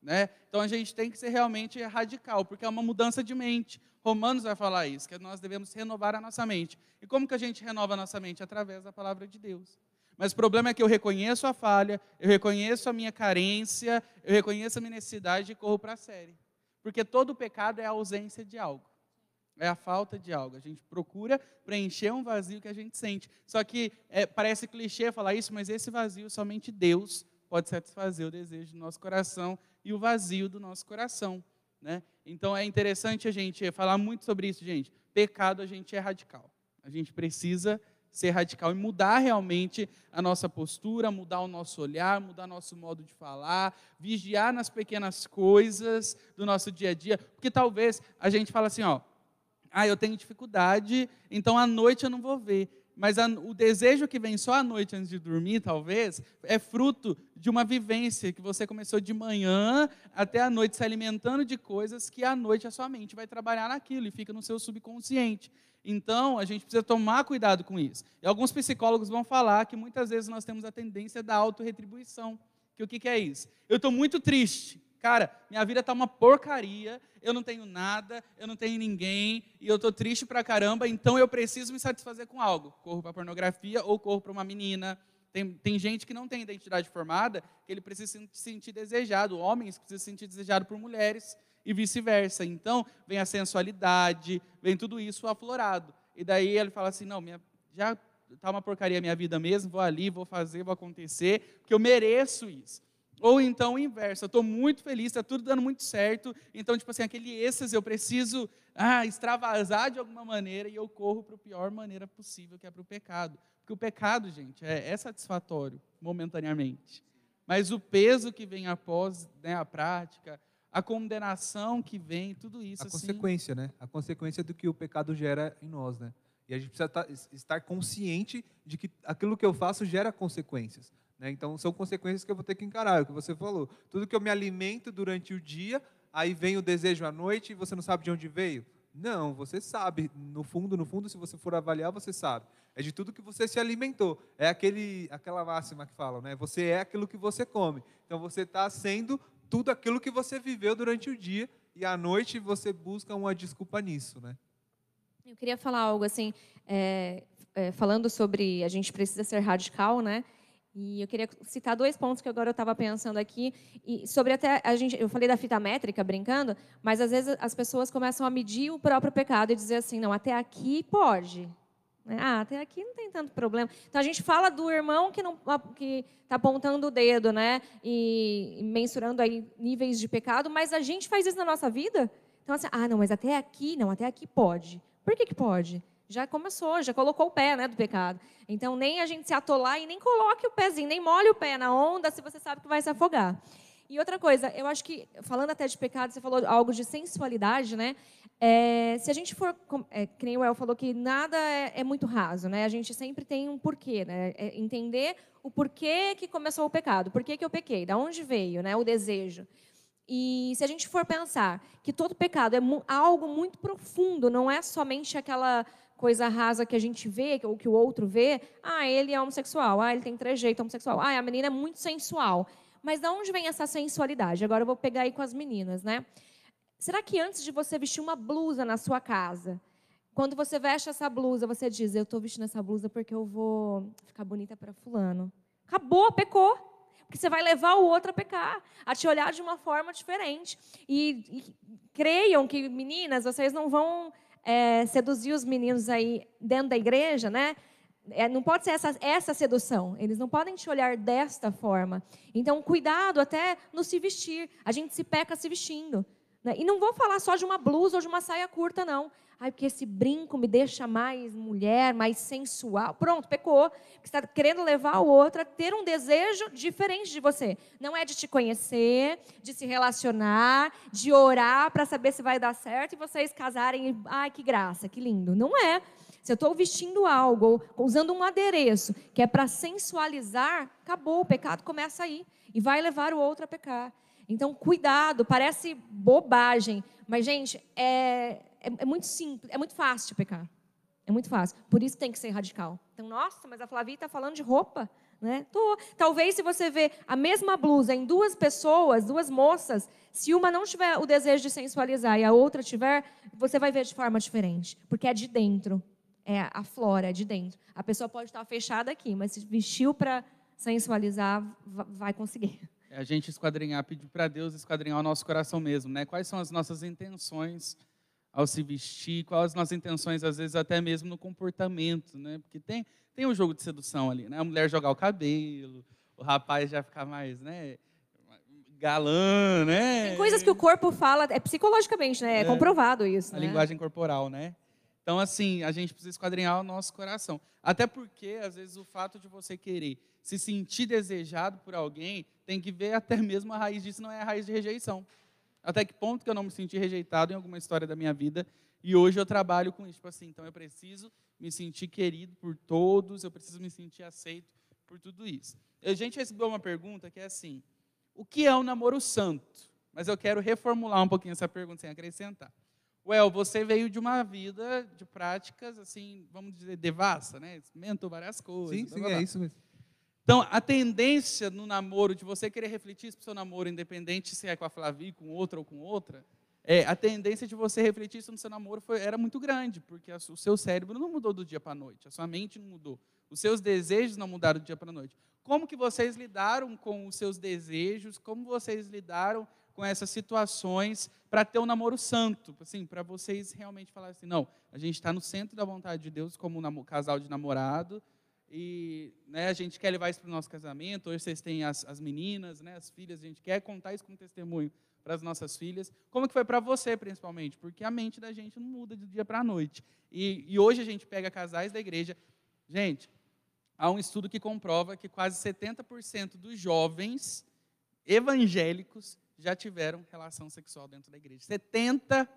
Né? Então a gente tem que ser realmente radical, porque é uma mudança de mente. Romanos vai falar isso, que nós devemos renovar a nossa mente. E como que a gente renova a nossa mente? Através da palavra de Deus. Mas o problema é que eu reconheço a falha, eu reconheço a minha carência, eu reconheço a minha necessidade e corro para a série. Porque todo pecado é a ausência de algo. É a falta de algo. A gente procura preencher um vazio que a gente sente. Só que é, parece clichê falar isso, mas esse vazio somente Deus pode satisfazer o desejo do nosso coração e o vazio do nosso coração. Né? Então é interessante a gente falar muito sobre isso, gente. Pecado a gente é radical. A gente precisa ser radical e mudar realmente a nossa postura, mudar o nosso olhar, mudar nosso modo de falar, vigiar nas pequenas coisas do nosso dia a dia, porque talvez a gente fala assim, ó, ah, eu tenho dificuldade, então à noite eu não vou ver mas a, o desejo que vem só à noite antes de dormir, talvez, é fruto de uma vivência que você começou de manhã até a noite se alimentando de coisas que à noite a sua mente vai trabalhar naquilo e fica no seu subconsciente. Então, a gente precisa tomar cuidado com isso. E alguns psicólogos vão falar que muitas vezes nós temos a tendência da autorretribuição. Que o que, que é isso? Eu estou muito triste. Cara, minha vida está uma porcaria, eu não tenho nada, eu não tenho ninguém, e eu estou triste pra caramba, então eu preciso me satisfazer com algo. Corro para pornografia ou corro para uma menina. Tem, tem gente que não tem identidade formada, que ele precisa se sentir desejado, homens precisam se sentir desejado por mulheres, e vice-versa. Então, vem a sensualidade, vem tudo isso aflorado. E daí ele fala assim: não, minha, já está uma porcaria minha vida mesmo, vou ali, vou fazer, vou acontecer, porque eu mereço isso. Ou então o inverso, eu estou muito feliz, está tudo dando muito certo, então, tipo assim, aquele êxtase eu preciso ah, extravasar de alguma maneira e eu corro para a pior maneira possível, que é para o pecado. Porque o pecado, gente, é, é, satisfatório momentaneamente. Mas o peso que vem após né, a prática, a condenação que vem, tudo isso. A assim, consequência, né? A consequência do que o pecado gera em nós, né? E a gente precisa tá, estar consciente de que aquilo que eu faço gera consequências. Né? Então, são consequências que eu vou ter que encarar, é o que você falou. Tudo que eu me alimento durante o dia, aí vem o desejo à noite e você não sabe de onde veio. Não, você sabe. No fundo, no fundo, se você for avaliar, você sabe. É de tudo que você se alimentou. É aquele, aquela máxima que falam, né? Você é aquilo que você come. Então, você está sendo tudo aquilo que você viveu durante o dia e à noite você busca uma desculpa nisso, né? Eu queria falar algo assim, é, é, falando sobre a gente precisa ser radical, né? E eu queria citar dois pontos que agora eu estava pensando aqui e sobre até a gente, eu falei da fita métrica brincando, mas às vezes as pessoas começam a medir o próprio pecado e dizer assim, não, até aqui pode, né? ah, até aqui não tem tanto problema. Então a gente fala do irmão que não que está apontando o dedo, né, e mensurando aí níveis de pecado, mas a gente faz isso na nossa vida. Então assim, ah, não, mas até aqui, não, até aqui pode. Por que que pode? Já começou, já colocou o pé né, do pecado. Então, nem a gente se atolar e nem coloque o pezinho, nem molhe o pé na onda se você sabe que vai se afogar. E outra coisa, eu acho que, falando até de pecado, você falou algo de sensualidade, né? É, se a gente for, é, que nem o El falou, que nada é, é, muito raso, né? A gente sempre tem um porquê, né? É entender o porquê que começou o pecado, por que eu pequei, da onde veio, né? O desejo. E se a gente for pensar que todo pecado é algo muito profundo, não é somente aquela coisa rasa que a gente vê, ou que o outro vê. Ah, ele é homossexual. Ah, ele tem trejeito homossexual. Ah, a menina é muito sensual. Mas de onde vem essa sensualidade? Agora eu vou pegar aí com as meninas, né? Será que antes de você vestir uma blusa na sua casa, quando você veste essa blusa, você diz: Eu estou vestindo essa blusa porque eu vou ficar bonita para Fulano? Acabou, pecou. Porque você vai levar o outro a pecar, a te olhar de uma forma diferente. E, e creiam que, meninas, vocês não vão é, seduzir os meninos aí dentro da igreja, né? É, não pode ser essa, essa sedução. Eles não podem te olhar desta forma. Então, cuidado até no se vestir. A gente se peca se vestindo. Né? E não vou falar só de uma blusa ou de uma saia curta, não. Ai, porque esse brinco me deixa mais mulher, mais sensual. Pronto, pecou. Você está querendo levar o outro a ter um desejo diferente de você. Não é de te conhecer, de se relacionar, de orar para saber se vai dar certo e vocês casarem. Ai, que graça, que lindo. Não é. Se eu estou vestindo algo, usando um adereço que é para sensualizar, acabou, o pecado começa aí. E vai levar o outro a pecar. Então, cuidado, parece bobagem, mas, gente, é, é, é, muito simples, é muito fácil pecar. É muito fácil. Por isso tem que ser radical. Então, nossa, mas a Flavia está falando de roupa. Né? Tô. Talvez se você vê a mesma blusa em duas pessoas, duas moças, se uma não tiver o desejo de sensualizar e a outra tiver, você vai ver de forma diferente. Porque é de dentro. É a flora, é de dentro. A pessoa pode estar fechada aqui, mas se vestiu para sensualizar, vai conseguir. A gente esquadrinhar, pedir para Deus esquadrinhar o nosso coração mesmo, né? Quais são as nossas intenções ao se vestir, quais as nossas intenções, às vezes, até mesmo no comportamento, né? Porque tem, tem um jogo de sedução ali, né? A mulher jogar o cabelo, o rapaz já ficar mais, né? Galã, né? Tem coisas que o corpo fala, é psicologicamente, né? É, é comprovado isso. A né? linguagem corporal, né? Então, assim, a gente precisa esquadrinhar o nosso coração. Até porque, às vezes, o fato de você querer se sentir desejado por alguém, tem que ver até mesmo a raiz disso, não é a raiz de rejeição. Até que ponto que eu não me senti rejeitado em alguma história da minha vida e hoje eu trabalho com isso. Tipo assim, então eu preciso me sentir querido por todos, eu preciso me sentir aceito por tudo isso. A gente recebeu uma pergunta que é assim: o que é o namoro santo? Mas eu quero reformular um pouquinho essa pergunta sem acrescentar. Well, você veio de uma vida de práticas, assim, vamos dizer, devassa, né? Experimentou várias coisas. Sim, sim, é isso mesmo. Então, a tendência no namoro, de você querer refletir para o seu namoro, independente se é com a Flavi, com outra ou com outra, é, a tendência de você refletir isso no seu namoro foi, era muito grande, porque o seu cérebro não mudou do dia para a noite, a sua mente não mudou, os seus desejos não mudaram do dia para a noite. Como que vocês lidaram com os seus desejos? Como vocês lidaram com essas situações para ter um namoro santo, assim, para vocês realmente falarem assim, não, a gente está no centro da vontade de Deus como um casal de namorado e né, a gente quer levar isso para o nosso casamento. Hoje vocês têm as, as meninas, né, as filhas, a gente quer contar isso como testemunho para as nossas filhas. Como que foi para você, principalmente? Porque a mente da gente não muda de dia para a noite. E, e hoje a gente pega casais da igreja. Gente, há um estudo que comprova que quase 70% dos jovens evangélicos já tiveram relação sexual dentro da igreja. 70%.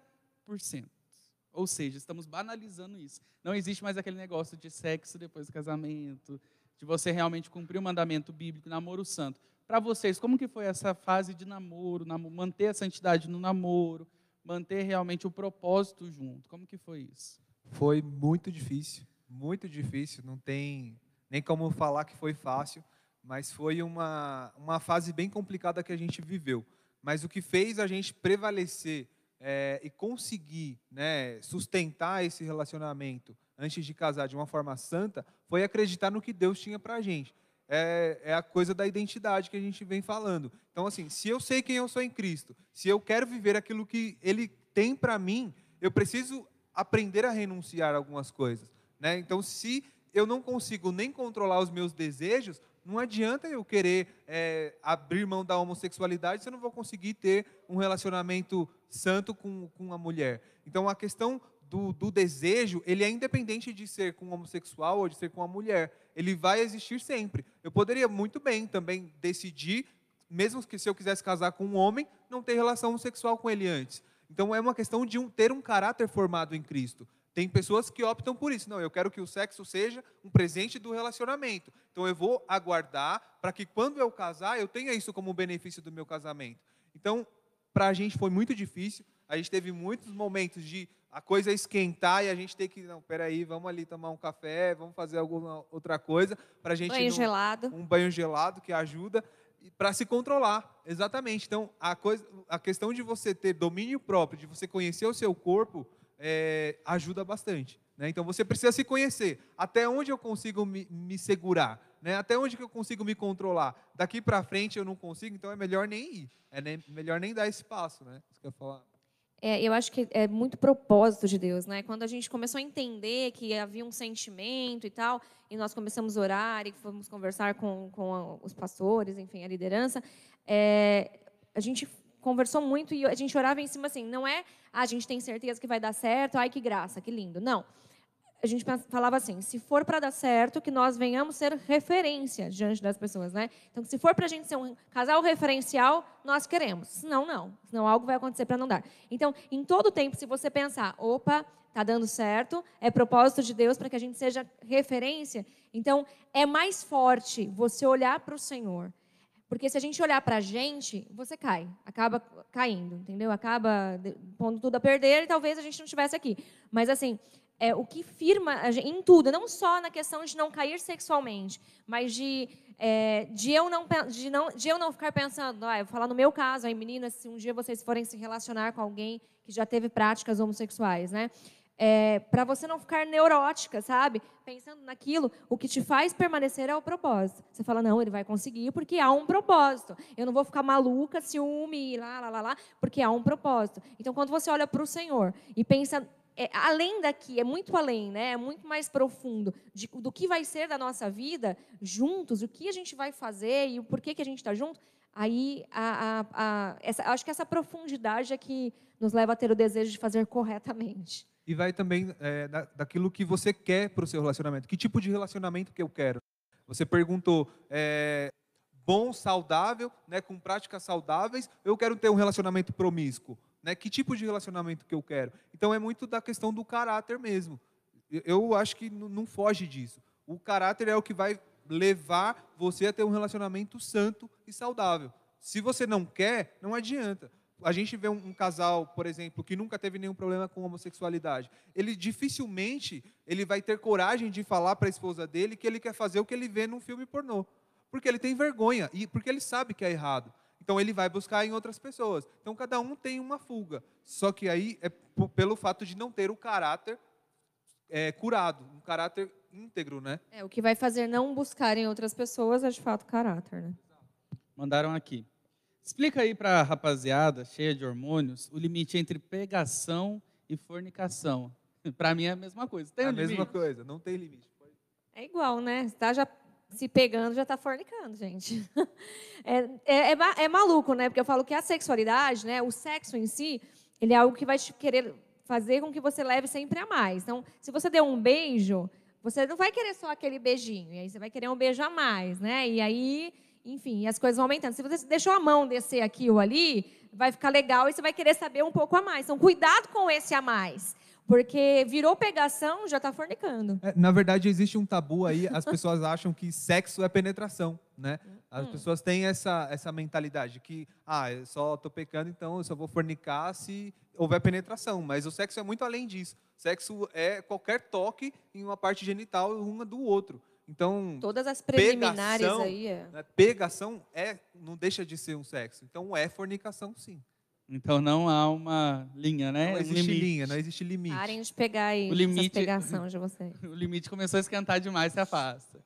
Ou seja, estamos banalizando isso. Não existe mais aquele negócio de sexo depois do casamento, de você realmente cumprir o mandamento bíblico, namoro santo. Para vocês, como que foi essa fase de namoro, manter a santidade no namoro, manter realmente o propósito junto? Como que foi isso? Foi muito difícil, muito difícil. Não tem nem como falar que foi fácil, mas foi uma, uma fase bem complicada que a gente viveu. Mas o que fez a gente prevalecer é, e conseguir né, sustentar esse relacionamento antes de casar de uma forma santa foi acreditar no que Deus tinha para a gente. É, é, a coisa da identidade que a gente vem falando. Então, assim, se eu sei quem eu sou em Cristo, se eu quero viver aquilo que Ele tem para mim, eu preciso aprender a renunciar a algumas coisas. Né? Então, se eu não consigo nem controlar os meus desejos, não adianta eu querer é, abrir mão da homossexualidade se eu não vou conseguir ter um relacionamento santo com, com uma mulher. Então, a questão do, do, desejo, ele é independente de ser com um homossexual ou de ser com uma mulher. Ele vai existir sempre. Eu poderia muito bem também decidir, mesmo que se eu quisesse casar com um homem, não ter relação sexual com ele antes. Então, é uma questão de um, ter um caráter formado em Cristo. Tem pessoas que optam por isso. Não, eu quero que o sexo seja um presente do relacionamento. Então eu vou aguardar para que quando eu casar, eu tenha isso como benefício do meu casamento. Então, para a gente foi muito difícil. A gente teve muitos momentos de a coisa esquentar e a gente ter que, não, peraí, vamos ali tomar um café, vamos fazer alguma outra coisa para a gente. Banho não, gelado. Um banho gelado que ajuda para se controlar, exatamente. Então, a, coisa, a questão de você ter domínio próprio, de você conhecer o seu corpo, é, ajuda bastante. Né? Então, você precisa se conhecer. Até onde eu consigo me, me segurar? Né? Até onde que eu consigo me controlar? Daqui para frente eu não consigo, então é melhor nem ir. É nem, melhor nem dar esse passo. Né? Quer falar? É, eu acho que é muito propósito de Deus, né? Quando a gente começou a entender que havia um sentimento e tal, e nós começamos a orar e fomos conversar com, com os pastores, enfim, a liderança, é, a gente conversou muito e a gente orava em cima assim, não é, ah, a gente tem certeza que vai dar certo, ai que graça, que lindo. Não a gente falava assim: se for para dar certo, que nós venhamos ser referência diante das pessoas, né? Então, se for para a gente ser um casal referencial, nós queremos. Senão, não. Senão, algo vai acontecer para não dar. Então, em todo tempo, se você pensar, opa, está dando certo, é propósito de Deus para que a gente seja referência, então, é mais forte você olhar para o Senhor. Porque se a gente olhar para a gente, você cai, acaba caindo, entendeu? Acaba pondo tudo a perder e talvez a gente não estivesse aqui. Mas, assim, é, o que firma em tudo, não só na questão de não cair sexualmente, mas de, é, de, eu, não, de, não, de eu não ficar pensando, ah, eu vou falar no meu caso, aí meninas, se um dia vocês forem se relacionar com alguém que já teve práticas homossexuais, né? É, para você não ficar neurótica, sabe? Pensando naquilo, o que te faz permanecer é o propósito. Você fala, não, ele vai conseguir porque há um propósito. Eu não vou ficar maluca, ciúme, lá, lá, lá, lá, porque há um propósito. Então, quando você olha para o Senhor e pensa é, além daqui, é muito além, né? é muito mais profundo de, do que vai ser da nossa vida juntos, o que a gente vai fazer e o porquê que a gente está junto. Aí, a, a, a, essa, acho que essa profundidade é que nos leva a ter o desejo de fazer corretamente. E vai também é, da, daquilo que você quer para o seu relacionamento. Que tipo de relacionamento que eu quero? Você perguntou, é, bom, saudável, né, com práticas saudáveis, eu quero ter um relacionamento promíscuo. Né? Que tipo de relacionamento que eu quero? Então é muito da questão do caráter mesmo. Eu acho que não foge disso. O caráter é o que vai levar você a ter um relacionamento santo e saudável. Se você não quer, não adianta. A gente vê um, casal, por exemplo, que nunca teve nenhum problema com homossexualidade. Ele dificilmente ele vai ter coragem de falar para a esposa dele que ele quer fazer o que ele vê num filme pornô, porque ele tem vergonha e porque ele sabe que é errado. Então ele vai buscar em outras pessoas. Então cada um tem uma fuga. Só que aí é pelo fato de não ter o caráter é, curado, um caráter íntegro, né? É, o que vai fazer não buscar em outras pessoas é de fato caráter, né? Mandaram aqui. Explica aí para a rapaziada cheia de hormônios o limite entre pegação e fornicação. *laughs* Para mim é a mesma coisa. Tem é um a limite? mesma coisa, não tem limite. É igual, né? Está já se pegando já está fornicando, gente. *laughs* É, é, é, é, maluco, né? Porque eu falo que a sexualidade, né, o sexo em si, ele é algo que vai te querer fazer com que você leve sempre a mais. Então, se você der um beijo, você não vai querer só aquele beijinho, e aí você vai querer um beijo a mais, né? E aí, enfim, as coisas vão aumentando. Se você deixou a mão descer aqui ou ali, vai ficar legal e você vai querer saber um pouco a mais. Então, cuidado com esse a mais. Porque virou pegação, já está fornicando. É, na verdade, existe um tabu aí, as pessoas *laughs* acham que sexo é penetração, né? As hum. pessoas têm essa, essa mentalidade que, ah, eu só estou pecando, então eu só vou fornicar se houver penetração. Mas o sexo é muito além disso. Sexo é qualquer toque em uma parte genital uma do outro. Então, todas as preliminares pegação, aí é. Né, pegação é não deixa de ser um sexo. Então é fornicação sim. Então não há uma linha, né? Não existe um linha, não existe limite. Parem de pegar aí o limite, pegação de vocês. *laughs* O limite começou a esquentar demais, se afasta.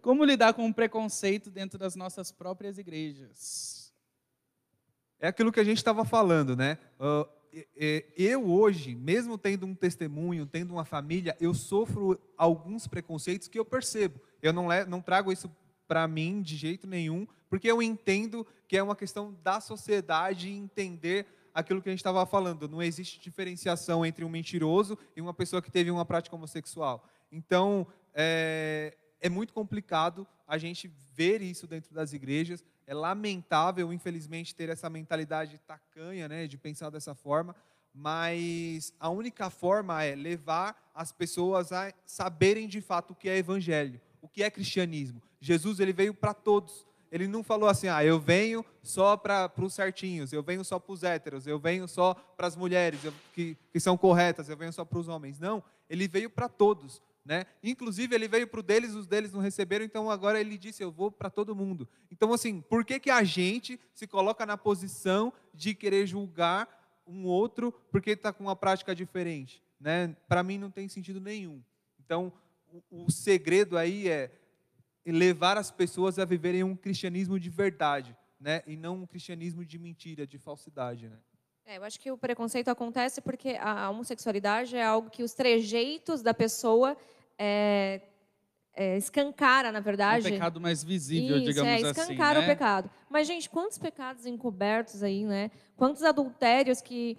Como lidar com o preconceito dentro das nossas próprias igrejas? É aquilo que a gente estava falando, né? Uh, eu hoje, mesmo tendo um testemunho, tendo uma família, eu sofro alguns preconceitos que eu percebo. Eu não, não trago isso para mim de jeito nenhum, porque eu entendo que é uma questão da sociedade entender aquilo que a gente estava falando. Não existe diferenciação entre um mentiroso e uma pessoa que teve uma prática homossexual. Então, é, é muito complicado a gente ver isso dentro das igrejas. É lamentável, infelizmente, ter essa mentalidade tacanha, né, de pensar dessa forma. Mas a única forma é levar as pessoas a saberem de fato o que é evangelho, o que é cristianismo. Jesus ele veio para todos. ele não falou assim, ah, eu venho só para os certinhos, eu venho só para os héteros, eu venho só para as mulheres eu, que, que são corretas, eu venho só para os homens. Não, ele veio para todos. Né? Inclusive, ele veio para o deles, os deles não receberam, então agora ele disse: Eu vou para todo mundo. Então, assim, por que, que a gente se coloca na posição de querer julgar um outro porque está com uma prática diferente? Né? Para mim, não tem sentido nenhum. Então, o, o segredo aí é levar as pessoas a viverem um cristianismo de verdade, né? e não um cristianismo de mentira, de falsidade. Né? É, eu acho que o preconceito acontece porque a homossexualidade é algo que os trejeitos da pessoa é, é, escancara, na verdade. É um pecado mais visível, Isso, digamos é, assim. escancara né? o pecado. Mas, gente, quantos pecados encobertos aí, né? Quantos adultérios que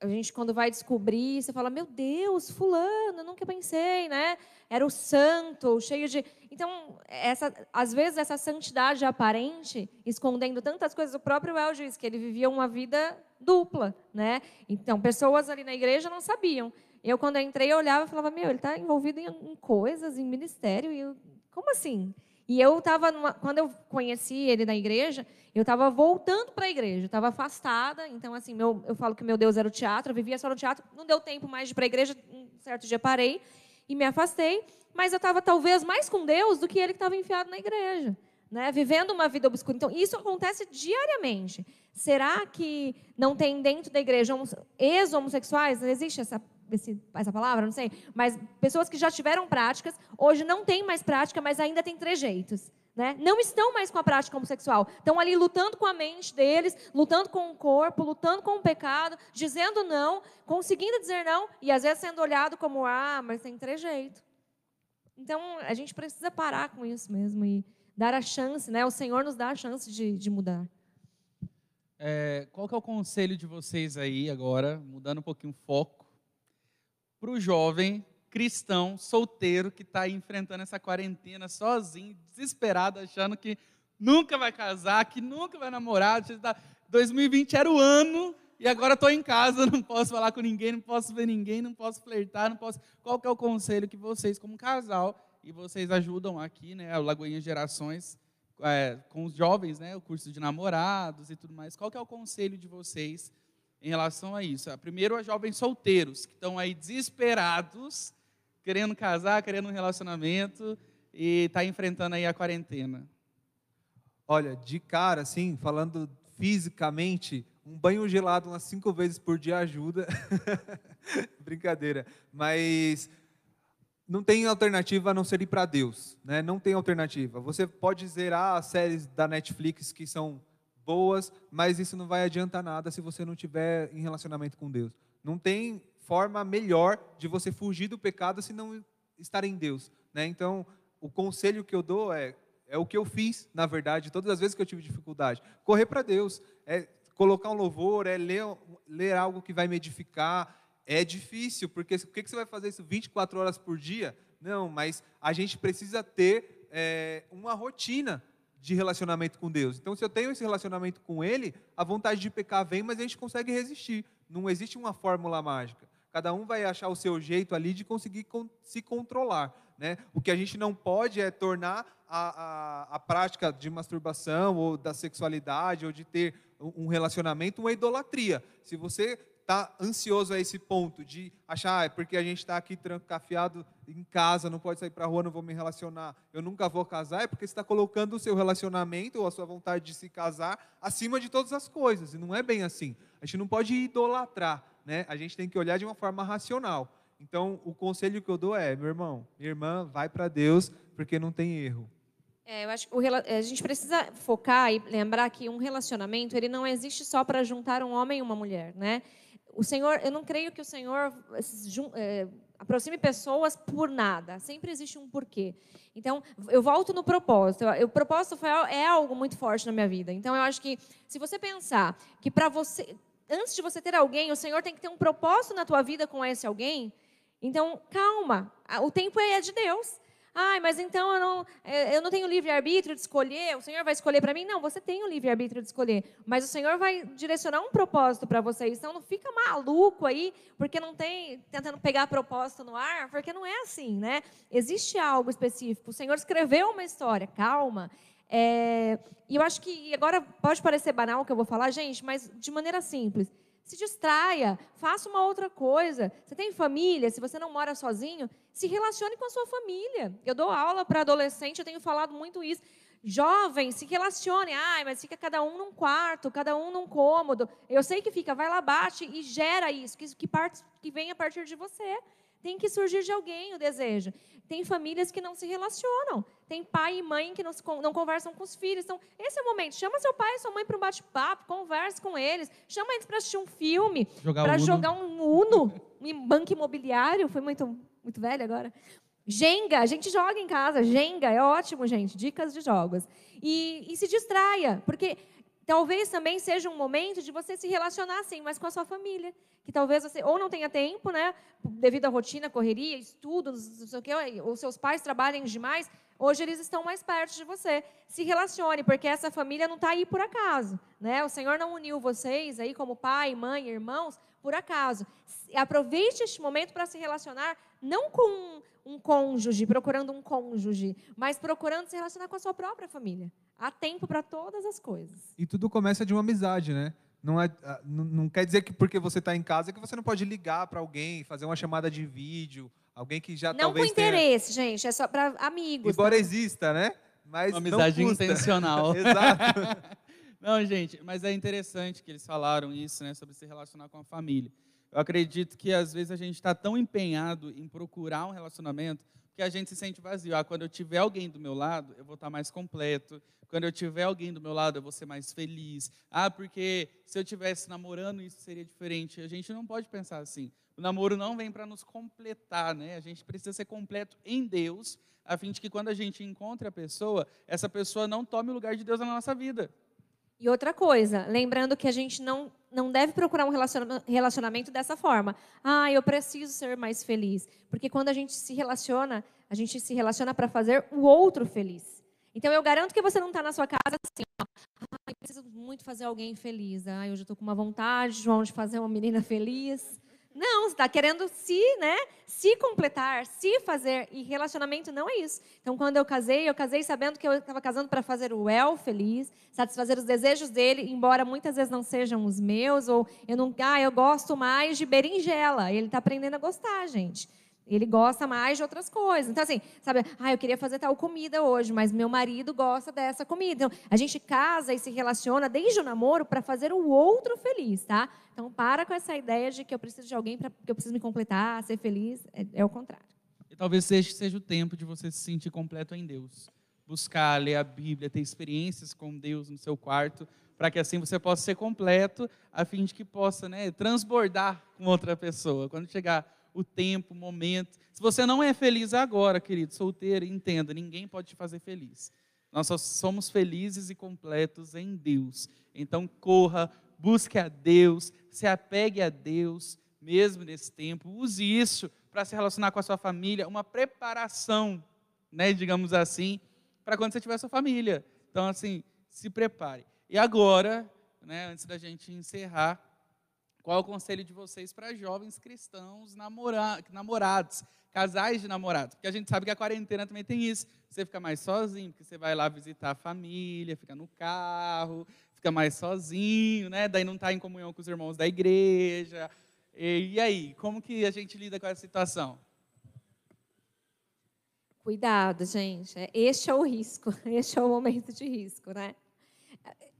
a gente, quando vai descobrir, você fala, meu Deus, fulano, eu nunca pensei, né? Era o santo, cheio de... Então, essa, às vezes, essa santidade aparente, escondendo tantas coisas, o próprio El diz que ele vivia uma vida dupla, né? Então, pessoas ali na igreja não sabiam. Eu, quando eu entrei, eu olhava e falava, meu, ele está envolvido em, em, coisas, em ministério, e eu, como assim? E eu estava, quando eu conheci ele na igreja, eu estava voltando para a igreja, estava afastada. Então, assim, meu, eu falo que meu Deus era o teatro, eu vivia só no teatro. Não deu tempo mais de ir para a igreja. Um certo dia parei e me afastei. Mas eu estava talvez mais com Deus do que ele que estava enfiado na igreja, né? Vivendo uma vida obscura. Então, isso acontece diariamente. Será que não tem dentro da igreja ex-homossexuais? Existe essa essa palavra, não sei, mas pessoas que já tiveram práticas, hoje não têm mais prática, mas ainda têm trejeitos. Né? Não estão mais com a prática homossexual. Estão ali lutando com a mente deles, lutando com o corpo, lutando com o pecado, dizendo não, conseguindo dizer não, e às vezes sendo olhado como, ah, mas tem trejeito. Então, a gente precisa parar com isso mesmo e dar a chance, né? O Senhor nos dá a chance de, de mudar. É, qual que é o conselho de vocês aí agora, mudando um pouquinho o foco, para o jovem cristão solteiro que está enfrentando essa quarentena sozinho, desesperado, achando que nunca vai casar, que nunca vai namorar. 2020 tá, era o ano e agora estou em casa, *laughs* não posso falar com ninguém, não posso ver ninguém, não posso flertar, não posso. Qual que é o conselho que vocês, como casal, e vocês ajudam aqui, né, o Lagoinha Gerações, é, com os jovens, né, o curso de namorados e tudo mais. Qual que é o conselho de vocês? em relação a isso. Primeiro, a jovens solteiros, que estão aí desesperados, querendo casar, querendo um relacionamento e está enfrentando aí a quarentena. Olha, de cara, assim, falando fisicamente, um banho gelado umas cinco vezes por dia ajuda. *laughs* Brincadeira. Mas não tem alternativa a não ser ir para Deus. Né? Não tem alternativa. Você pode zerar as séries da Netflix que são boas, mas isso não vai adiantar nada se você não tiver em relacionamento com Deus. Não tem forma melhor de você fugir do pecado se não estar em Deus. Né? Então, o conselho que eu dou é, é o que eu fiz, na verdade, todas as vezes que eu tive dificuldade. Correr para Deus, é colocar um louvor, é ler, ler algo que vai me edificar. É difícil, porque o que você vai fazer isso 24 horas por dia? Não, mas a gente precisa ter é, uma rotina de relacionamento com Deus. Então, se eu tenho esse relacionamento com Ele, a vontade de pecar vem, mas a gente consegue resistir. Não existe uma fórmula mágica. Cada um vai achar o seu jeito ali de conseguir se controlar. Né? O que a gente não pode é tornar a, a, a prática de masturbação ou da sexualidade ou de ter um relacionamento uma idolatria. Se você está ansioso a esse ponto de achar, ah, é porque a gente está aqui trancafiado em casa, não pode sair para a rua, não vou me relacionar, eu nunca vou casar, é porque você está colocando o seu relacionamento ou a sua vontade de se casar acima de todas as coisas. E não é bem assim. A gente não pode idolatrar, né? A gente tem que olhar de uma forma racional. Então, o conselho que eu dou é, meu irmão, minha irmã, vai para Deus, porque não tem erro. É, eu acho que o, a gente precisa focar e lembrar que um relacionamento ele não existe só para juntar um homem e uma mulher, né? O Senhor, eu não creio que o Senhor é, aproxime pessoas por nada. Sempre existe um porquê. Então, eu volto no propósito. O propósito foi, é algo muito forte na minha vida. Então, eu acho que se você pensar que para você, antes de você ter alguém, o Senhor tem que ter um propósito na tua vida com esse alguém. Então, calma. O tempo é de Deus. Ai, mas então eu não, é, eu não tenho livre-arbítrio de escolher, o Senhor vai escolher para mim? Não, você tem o livre-arbítrio de escolher, mas o Senhor vai direcionar um propósito para você. Então não fica maluco aí, porque não tem, tentando pegar propósito no ar, porque não é assim, né? Existe algo específico. O Senhor escreveu uma história, calma. É, e eu acho que agora pode parecer banal o que eu vou falar, gente, mas de maneira simples. Se distraia, faça uma outra coisa. Você tem família, se você não mora sozinho, se relacione com a sua família. Eu dou aula para adolescente, eu tenho falado muito isso. Jovens, se relacione. Ai, mas fica cada um num quarto, cada um num cômodo. Eu sei que fica, vai lá, bate e gera isso, que, que, parte, que vem a partir de você. Tem que surgir de alguém o desejo. Tem famílias que não se relacionam. Tem pai e mãe que não, se, não conversam com os filhos. Então, esse é o momento. Chama seu pai e sua mãe para um bate-papo, converse com eles. Chama eles para assistir um filme, para jogar um Uno, um banco imobiliário. Foi muito, muito velho agora. Jenga, a gente joga em casa. Jenga é ótimo, gente. Dicas de jogos. E, e se distraia, porque talvez também seja um momento de você se relacionar assim, mas com a sua família, que talvez você ou não tenha tempo, né, devido à rotina, correria, estudo, não sei o quê, ou seus pais trabalhem demais, hoje eles estão mais perto de você. Se relacione, porque essa família não está aí por acaso, né? O Senhor não uniu vocês aí como pai, mãe, irmãos por acaso. Aproveite este momento para se relacionar não com um cônjuge, procurando um cônjuge, mas procurando se relacionar com a sua própria família. Há tempo para todas as coisas. E tudo começa de uma amizade, né? Não, é, ah, não, não quer dizer que porque você está em casa que você não pode ligar para alguém, fazer uma chamada de vídeo, alguém que já não talvez com interesse, tenha... gente, é só para amigos. Embora tá? exista, né? Mas uma amizade intencional. *laughs* Exato. *laughs* não, gente, mas é interessante que eles falaram isso, né, sobre se relacionar com a família. Eu acredito que às vezes a gente está tão empenhado em procurar um relacionamento que a gente se sente vazio. Ah, quando eu tiver alguém do meu lado, eu vou estar tá mais completo. Quando eu tiver alguém do meu lado, eu vou ser mais feliz. Ah, porque se eu estivesse namorando, isso seria diferente. A gente não pode pensar assim. O namoro não vem para nos completar, né? A gente precisa ser completo em Deus, a fim de que quando a gente encontre a pessoa, essa pessoa não tome o lugar de Deus na nossa vida. E outra coisa, lembrando que a gente não, não deve procurar um relacionamento dessa forma. Ah, eu preciso ser mais feliz. Porque quando a gente se relaciona, a gente se relaciona para fazer o outro feliz. Então eu garanto que você não está na sua casa assim, ó, ah, eu preciso muito fazer alguém feliz. Ah, eu estou com uma vontade, João, de fazer uma menina feliz. Não, está querendo se, né, se completar, se fazer. E relacionamento não é isso. Então, quando eu casei, eu casei sabendo que eu estava casando para fazer o El feliz, satisfazer os desejos dele, embora muitas vezes não sejam os meus, ou eu não, ah, eu gosto mais de berinjela. Ele está aprendendo a gostar, gente. Ele gosta mais de outras coisas. Então, assim, sabe, ah, eu queria fazer tal comida hoje, mas meu marido gosta dessa comida. Então, a gente casa e se relaciona desde o namoro para fazer o outro feliz, tá? Então, para com essa ideia de que eu preciso de alguém para que eu preciso me completar, ser feliz. É, é o contrário. E talvez seja, seja o tempo de você se sentir completo em Deus. Buscar, ler a Bíblia, ter experiências com Deus no seu quarto, para que assim você possa ser completo, a fim de que possa né, transbordar com outra pessoa. Quando chegar o tempo, o momento. Se você não é feliz agora, querido, solteiro, entenda, ninguém pode te fazer feliz. Nós só somos felizes e completos em Deus. Então corra, busque a Deus, se apegue a Deus, mesmo nesse tempo. Use isso para se relacionar com a sua família, uma preparação, né, digamos assim, para quando você tiver sua família. Então, assim, se prepare. E agora, né, antes da gente encerrar, qual é o conselho de vocês para jovens cristãos namora namorados, casais de namorados? Porque a gente sabe que a quarentena também tem isso. Você fica mais sozinho, porque você vai lá visitar a família, fica no carro, fica mais sozinho, né? Daí não está em comunhão com os irmãos da igreja. E, e aí, como que a gente lida com essa situação? Cuidado, gente. Este é o risco. *laughs* Este é o momento de risco, né?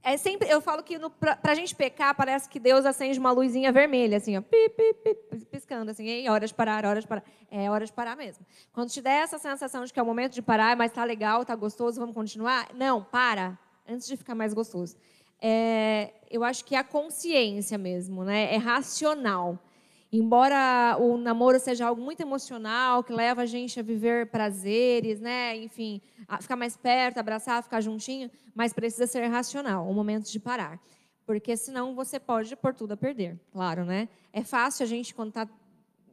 É sempre, eu falo que para a gente pecar, parece que Deus acende uma luzinha vermelha, assim, ó, pi, pi, pi, piscando, assim, Ei, hora de parar, hora de parar. É hora de parar mesmo. Quando te der essa sensação de que é o momento de parar, mas está legal, está gostoso, vamos continuar, não, para, antes de ficar mais gostoso. É, eu acho que é a consciência mesmo, né? é racional. Embora o namoro seja algo muito emocional, que leva a gente a viver prazeres, né? Enfim, ficar mais perto, abraçar, ficar juntinho, mas precisa ser racional, o momento de parar. Porque senão você pode pôr tudo a perder, claro, né? É fácil a gente, quando está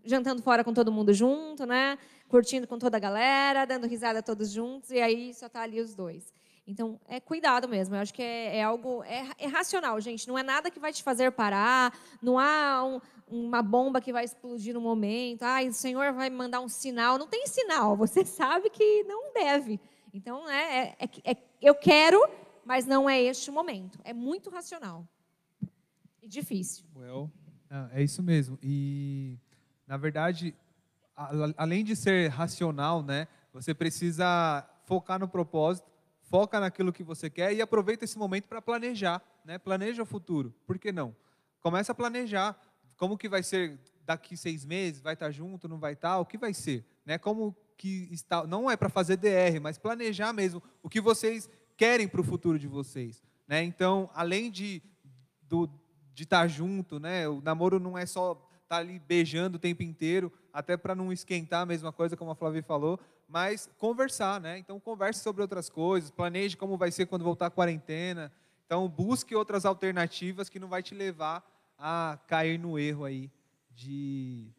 jantando fora com todo mundo junto, né? Curtindo com toda a galera, dando risada todos juntos, e aí só tá ali os dois. Então, é cuidado mesmo. Eu acho que é, é algo é, é, racional, gente. Não é nada que vai te fazer parar. Não há um, uma bomba que vai explodir no momento. Ah, o Senhor vai mandar um sinal. Não tem sinal. Você *laughs* sabe que não deve. Então, é, é, é, é eu quero, mas não é este o momento. É muito racional e difícil. Well, é isso mesmo. E na verdade, além de ser racional, né, você precisa focar no propósito, foca naquilo que você quer e aproveita esse momento para planejar, né? Planeja o futuro. Por que não? Começa a planejar como que vai ser daqui seis meses, vai estar junto, não vai estar, o que vai ser, né? Como que está, não é para fazer DR, mas planejar mesmo o que vocês querem para o futuro de vocês, né? Então, além de do, de estar junto, né? O namoro não é só tá ali beijando o tempo inteiro, até para não esquentar a mesma coisa, como a Flávia falou, mas conversar, né? Então converse sobre outras coisas, planeje como vai ser quando voltar a quarentena. Então busque outras alternativas que não vai te levar a cair no erro aí de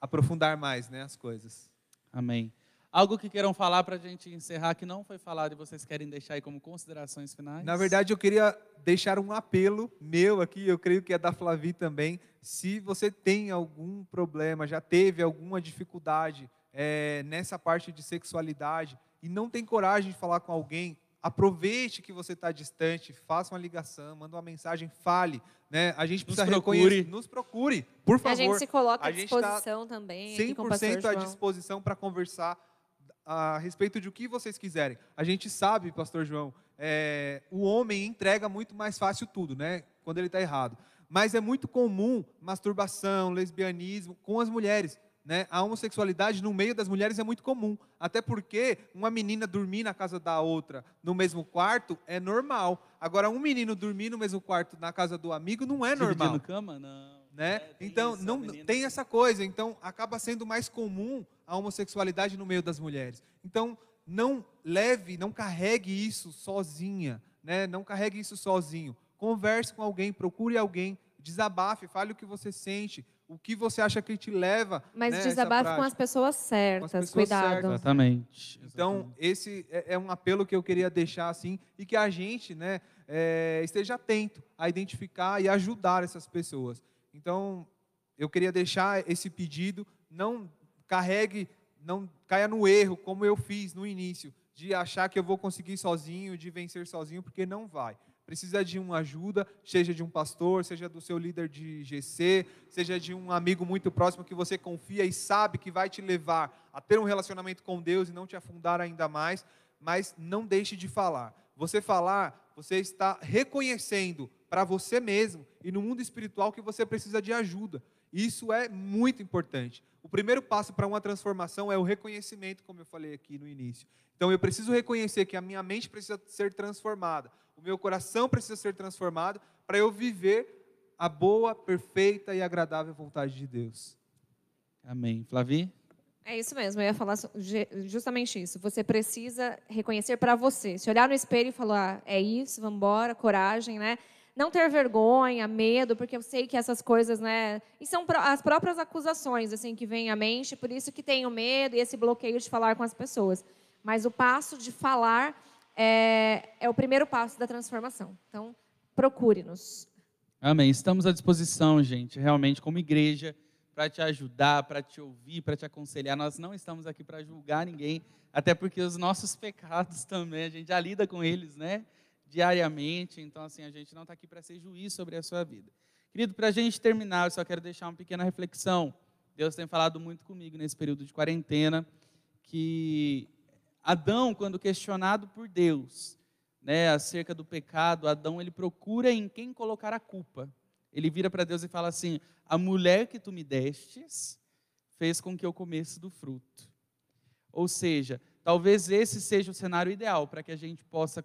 aprofundar mais, né, as coisas. Amém. Algo que queiram falar para a gente encerrar que não foi falado e vocês querem deixar aí como considerações finais? Na verdade, eu queria deixar um apelo meu aqui, eu creio que é da Flavi também, se você tem algum problema, já teve alguma dificuldade é, nessa parte de sexualidade e não tem coragem de falar com alguém, aproveite que você está distante, faça uma ligação, manda uma mensagem, fale. Né? A gente precisa nos reconhecer. Nos procure, por favor. A gente se coloca à tá disposição tá também. 100% à disposição para conversar a respeito de o que vocês quiserem. A gente sabe, Pastor João, é, o homem entrega muito mais fácil tudo, né? Quando ele está errado mas é muito comum masturbação, lesbianismo com as mulheres. Né? A homossexualidade no meio das mulheres é muito comum. Até porque uma menina dormir na casa da outra no mesmo quarto é normal. Agora, um menino dormir no mesmo quarto na casa do amigo não é normal. Dividindo cama? Não. Né? É, então, isso, não tem essa coisa. Então, acaba sendo mais comum a homossexualidade no meio das mulheres. Então, não leve, não carregue isso sozinha. Né? Não carregue isso sozinho converse com alguém, procure alguém, desabafe, fale o que você sente, o que você acha que te leva. Mas né, desabafe com as pessoas certas, as pessoas cuidado. Certas. Exatamente. Então, esse é, é um apelo que eu queria deixar assim, e que a gente né, é, esteja atento a identificar e ajudar essas pessoas. Então, eu queria deixar esse pedido, não carregue, não caia no erro, como eu fiz no início, de achar que eu vou conseguir sozinho, de vencer sozinho, porque não vai precisa de uma ajuda, seja de um pastor, seja do seu líder de GC, seja de um amigo muito próximo que você confia e sabe que vai te levar a ter um relacionamento com Deus e não te afundar ainda mais, mas não deixe de falar. Você falar, você está reconhecendo para você mesmo e no mundo espiritual que você precisa de ajuda. Isso é muito importante. O primeiro passo para uma transformação é o reconhecimento, como eu falei aqui no início. Então eu preciso reconhecer que a minha mente precisa ser transformada, o meu coração precisa ser transformado para eu viver a boa, perfeita e agradável vontade de Deus. Amém. Flavi? É isso mesmo, eu ia falar justamente isso. Você precisa reconhecer para você. Se olhar no espelho e falar, ah, é isso, vamos embora, coragem, né? Não ter vergonha, medo, porque eu sei que essas coisas, né? E são as próprias acusações, assim, que vêm à mente, por isso que tenho medo e esse bloqueio de falar com as pessoas. Mas o passo de falar é, é o primeiro passo da transformação. Então, procure-nos. Amém. Estamos à disposição, gente, realmente, como igreja, para te ajudar, para te ouvir, para te aconselhar. Nós não estamos aqui para julgar ninguém, até porque os nossos *laughs* pecados também, a gente já lida com eles, né? Diariamente. Então, assim, a gente não está aqui para ser juiz sobre a sua vida. Querido, para a gente terminar, eu só quero deixar uma pequena reflexão. Deus tem falado muito comigo nesse período de quarentena, que Adão, quando questionado por Deus, né, acerca do pecado, Adão ele procura em quem colocar a culpa. Ele vira para Deus e fala assim: "A mulher que tu me destes fez com que eu comesse do fruto". Ou seja, talvez esse seja o cenário ideal para que a gente possa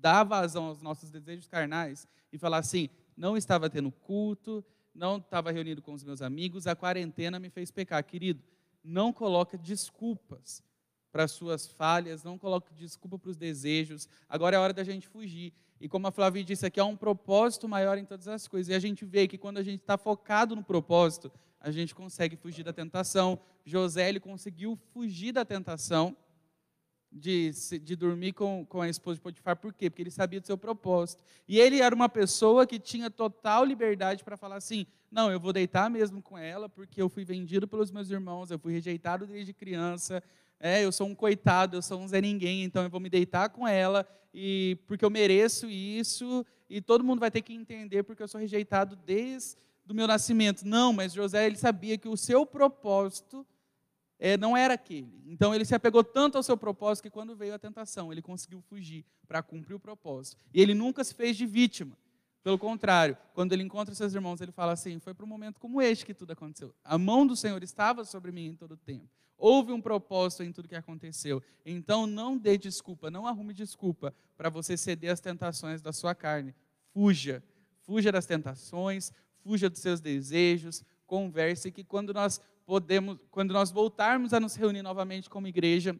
dar vazão aos nossos desejos carnais e falar assim: não estava tendo culto, não estava reunido com os meus amigos, a quarentena me fez pecar. Querido, não coloque desculpas para as suas falhas, não coloque desculpa para os desejos. Agora é hora da gente fugir. E como a Flávia disse, aqui há um propósito maior em todas as coisas. E a gente vê que quando a gente está focado no propósito, a gente consegue fugir da tentação. José ele conseguiu fugir da tentação de, de dormir com, com a esposa de Potifar. Por quê? Porque ele sabia do seu propósito. E ele era uma pessoa que tinha total liberdade para falar assim: não, eu vou deitar mesmo com ela, porque eu fui vendido pelos meus irmãos, eu fui rejeitado desde criança, é, eu sou um coitado, eu sou um Zé Ninguém, então eu vou me deitar com ela, e porque eu mereço isso, e todo mundo vai ter que entender porque eu sou rejeitado desde o meu nascimento. Não, mas José ele sabia que o seu propósito é, não era aquele. Então ele se apegou tanto ao seu propósito que quando veio a tentação, ele conseguiu fugir para cumprir o propósito. E ele nunca se fez de vítima. Pelo contrário, quando ele encontra seus irmãos, ele fala assim: Foi para um momento como este que tudo aconteceu. A mão do Senhor estava sobre mim em todo o tempo. Houve um propósito em tudo que aconteceu. Então não dê desculpa, não arrume desculpa para você ceder às tentações da sua carne. Fuja. Fuja das tentações, fuja dos seus desejos, converse que quando nós podemos, quando nós voltarmos a nos reunir novamente como igreja,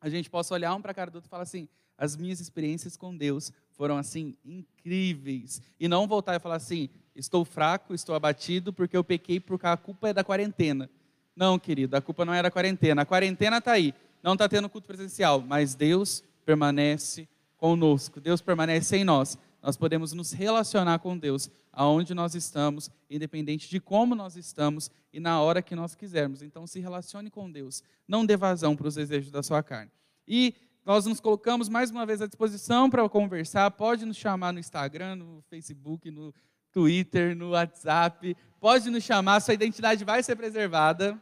a gente possa olhar um para a cara do outro e falar assim: as minhas experiências com Deus foram assim incríveis. E não voltar e falar assim: estou fraco, estou abatido porque eu pequei porque a culpa é da quarentena. Não, querido, a culpa não é da quarentena. A quarentena está aí. Não está tendo culto presencial, mas Deus permanece conosco. Deus permanece em nós. Nós podemos nos relacionar com Deus aonde nós estamos, independente de como nós estamos e na hora que nós quisermos. Então, se relacione com Deus. Não dê vazão para os desejos da sua carne. E nós nos colocamos mais uma vez à disposição para conversar. Pode nos chamar no Instagram, no Facebook, no Twitter, no WhatsApp. Pode nos chamar, sua identidade vai ser preservada.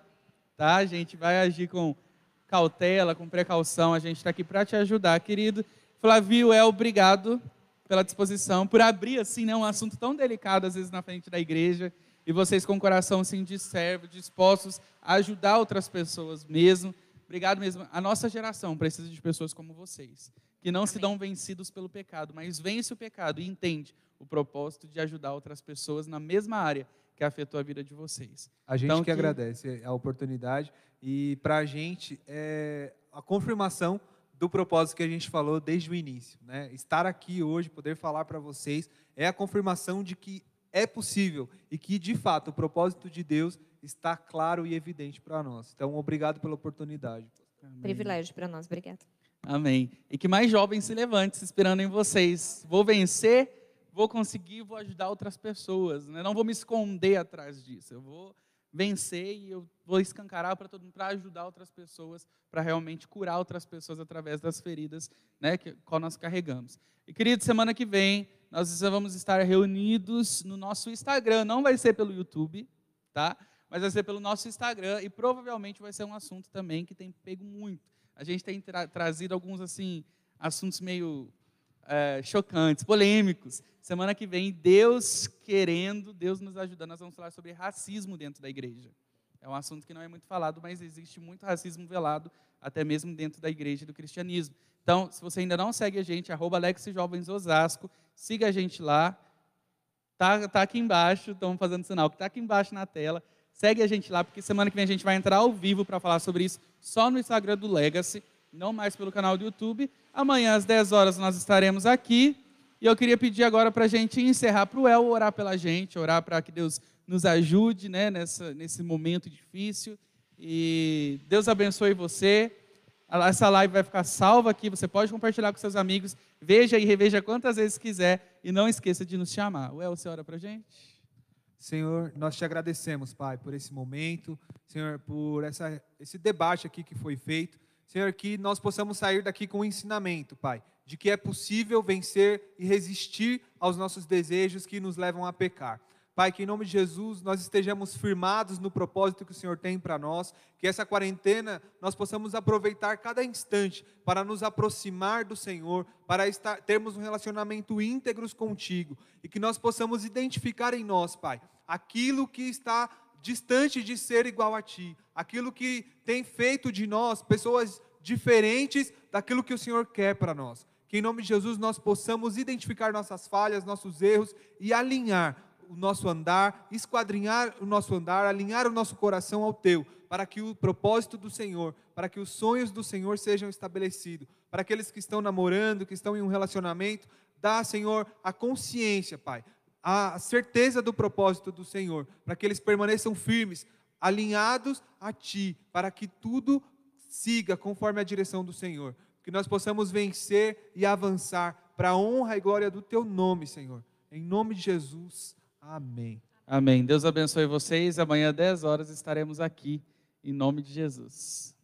Tá? A gente vai agir com cautela, com precaução. A gente está aqui para te ajudar, querido. Flavio, é obrigado pela disposição, por abrir assim, né, um assunto tão delicado às vezes na frente da igreja e vocês com o coração assim de servo, dispostos a ajudar outras pessoas mesmo. Obrigado mesmo. A nossa geração precisa de pessoas como vocês, que não Amém. se dão vencidos pelo pecado, mas vence o pecado e entende o propósito de ajudar outras pessoas na mesma área que afetou a vida de vocês. A gente então, que, que agradece a oportunidade e para a gente é a confirmação do propósito que a gente falou desde o início. Né? Estar aqui hoje, poder falar para vocês, é a confirmação de que é possível e que, de fato, o propósito de Deus está claro e evidente para nós. Então, obrigado pela oportunidade. Amém. Privilégio para nós, obrigado. Amém. E que mais jovens se levantem, esperando em vocês. Vou vencer, vou conseguir, vou ajudar outras pessoas. Né? Não vou me esconder atrás disso. Eu vou vencer e eu vou escancarar para todo mundo, para ajudar outras pessoas, para realmente curar outras pessoas através das feridas né, que qual nós carregamos. E querido, semana que vem nós vamos estar reunidos no nosso Instagram, não vai ser pelo YouTube, tá? Mas vai ser pelo nosso Instagram e provavelmente vai ser um assunto também que tem pego muito. A gente tem tra trazido alguns assim assuntos meio é, chocantes, polêmicos. Semana que vem, Deus querendo, Deus nos ajudando, nós vamos falar sobre racismo dentro da igreja. É um assunto que não é muito falado, mas existe muito racismo velado, até mesmo dentro da igreja do cristianismo. Então, se você ainda não segue a gente, arroba Alex Jovens Osasco, siga a gente lá. Tá, tá aqui embaixo, estamos fazendo sinal que está aqui embaixo na tela. Segue a gente lá, porque semana que vem a gente vai entrar ao vivo para falar sobre isso só no Instagram do Legacy, não mais pelo canal do YouTube. Amanhã às 10 horas nós estaremos aqui. E eu queria pedir agora para a gente encerrar para o El orar pela gente, orar para que Deus nos ajude né, nessa, nesse momento difícil. E Deus abençoe você. Essa live vai ficar salva aqui. Você pode compartilhar com seus amigos. Veja e reveja quantas vezes quiser. E não esqueça de nos chamar. El, você ora para a gente? Senhor, nós te agradecemos, Pai, por esse momento. Senhor, por essa, esse debate aqui que foi feito. Senhor, que nós possamos sair daqui com um ensinamento, Pai, de que é possível vencer e resistir aos nossos desejos que nos levam a pecar. Pai, que em nome de Jesus nós estejamos firmados no propósito que o Senhor tem para nós, que essa quarentena nós possamos aproveitar cada instante para nos aproximar do Senhor, para estar, termos um relacionamento íntegros contigo e que nós possamos identificar em nós, Pai, aquilo que está distante de ser igual a Ti, aquilo que tem feito de nós pessoas diferentes daquilo que o Senhor quer para nós. Que em nome de Jesus nós possamos identificar nossas falhas, nossos erros e alinhar o nosso andar, esquadrinhar o nosso andar, alinhar o nosso coração ao teu, para que o propósito do Senhor, para que os sonhos do Senhor sejam estabelecidos. Para aqueles que estão namorando, que estão em um relacionamento, dá, Senhor, a consciência, Pai, a certeza do propósito do Senhor, para que eles permaneçam firmes, alinhados a Ti, para que tudo siga conforme a direção do Senhor. Que nós possamos vencer e avançar para a honra e glória do Teu nome, Senhor. Em nome de Jesus. Amém. Amém. Deus abençoe vocês. Amanhã, 10 horas, estaremos aqui, em nome de Jesus.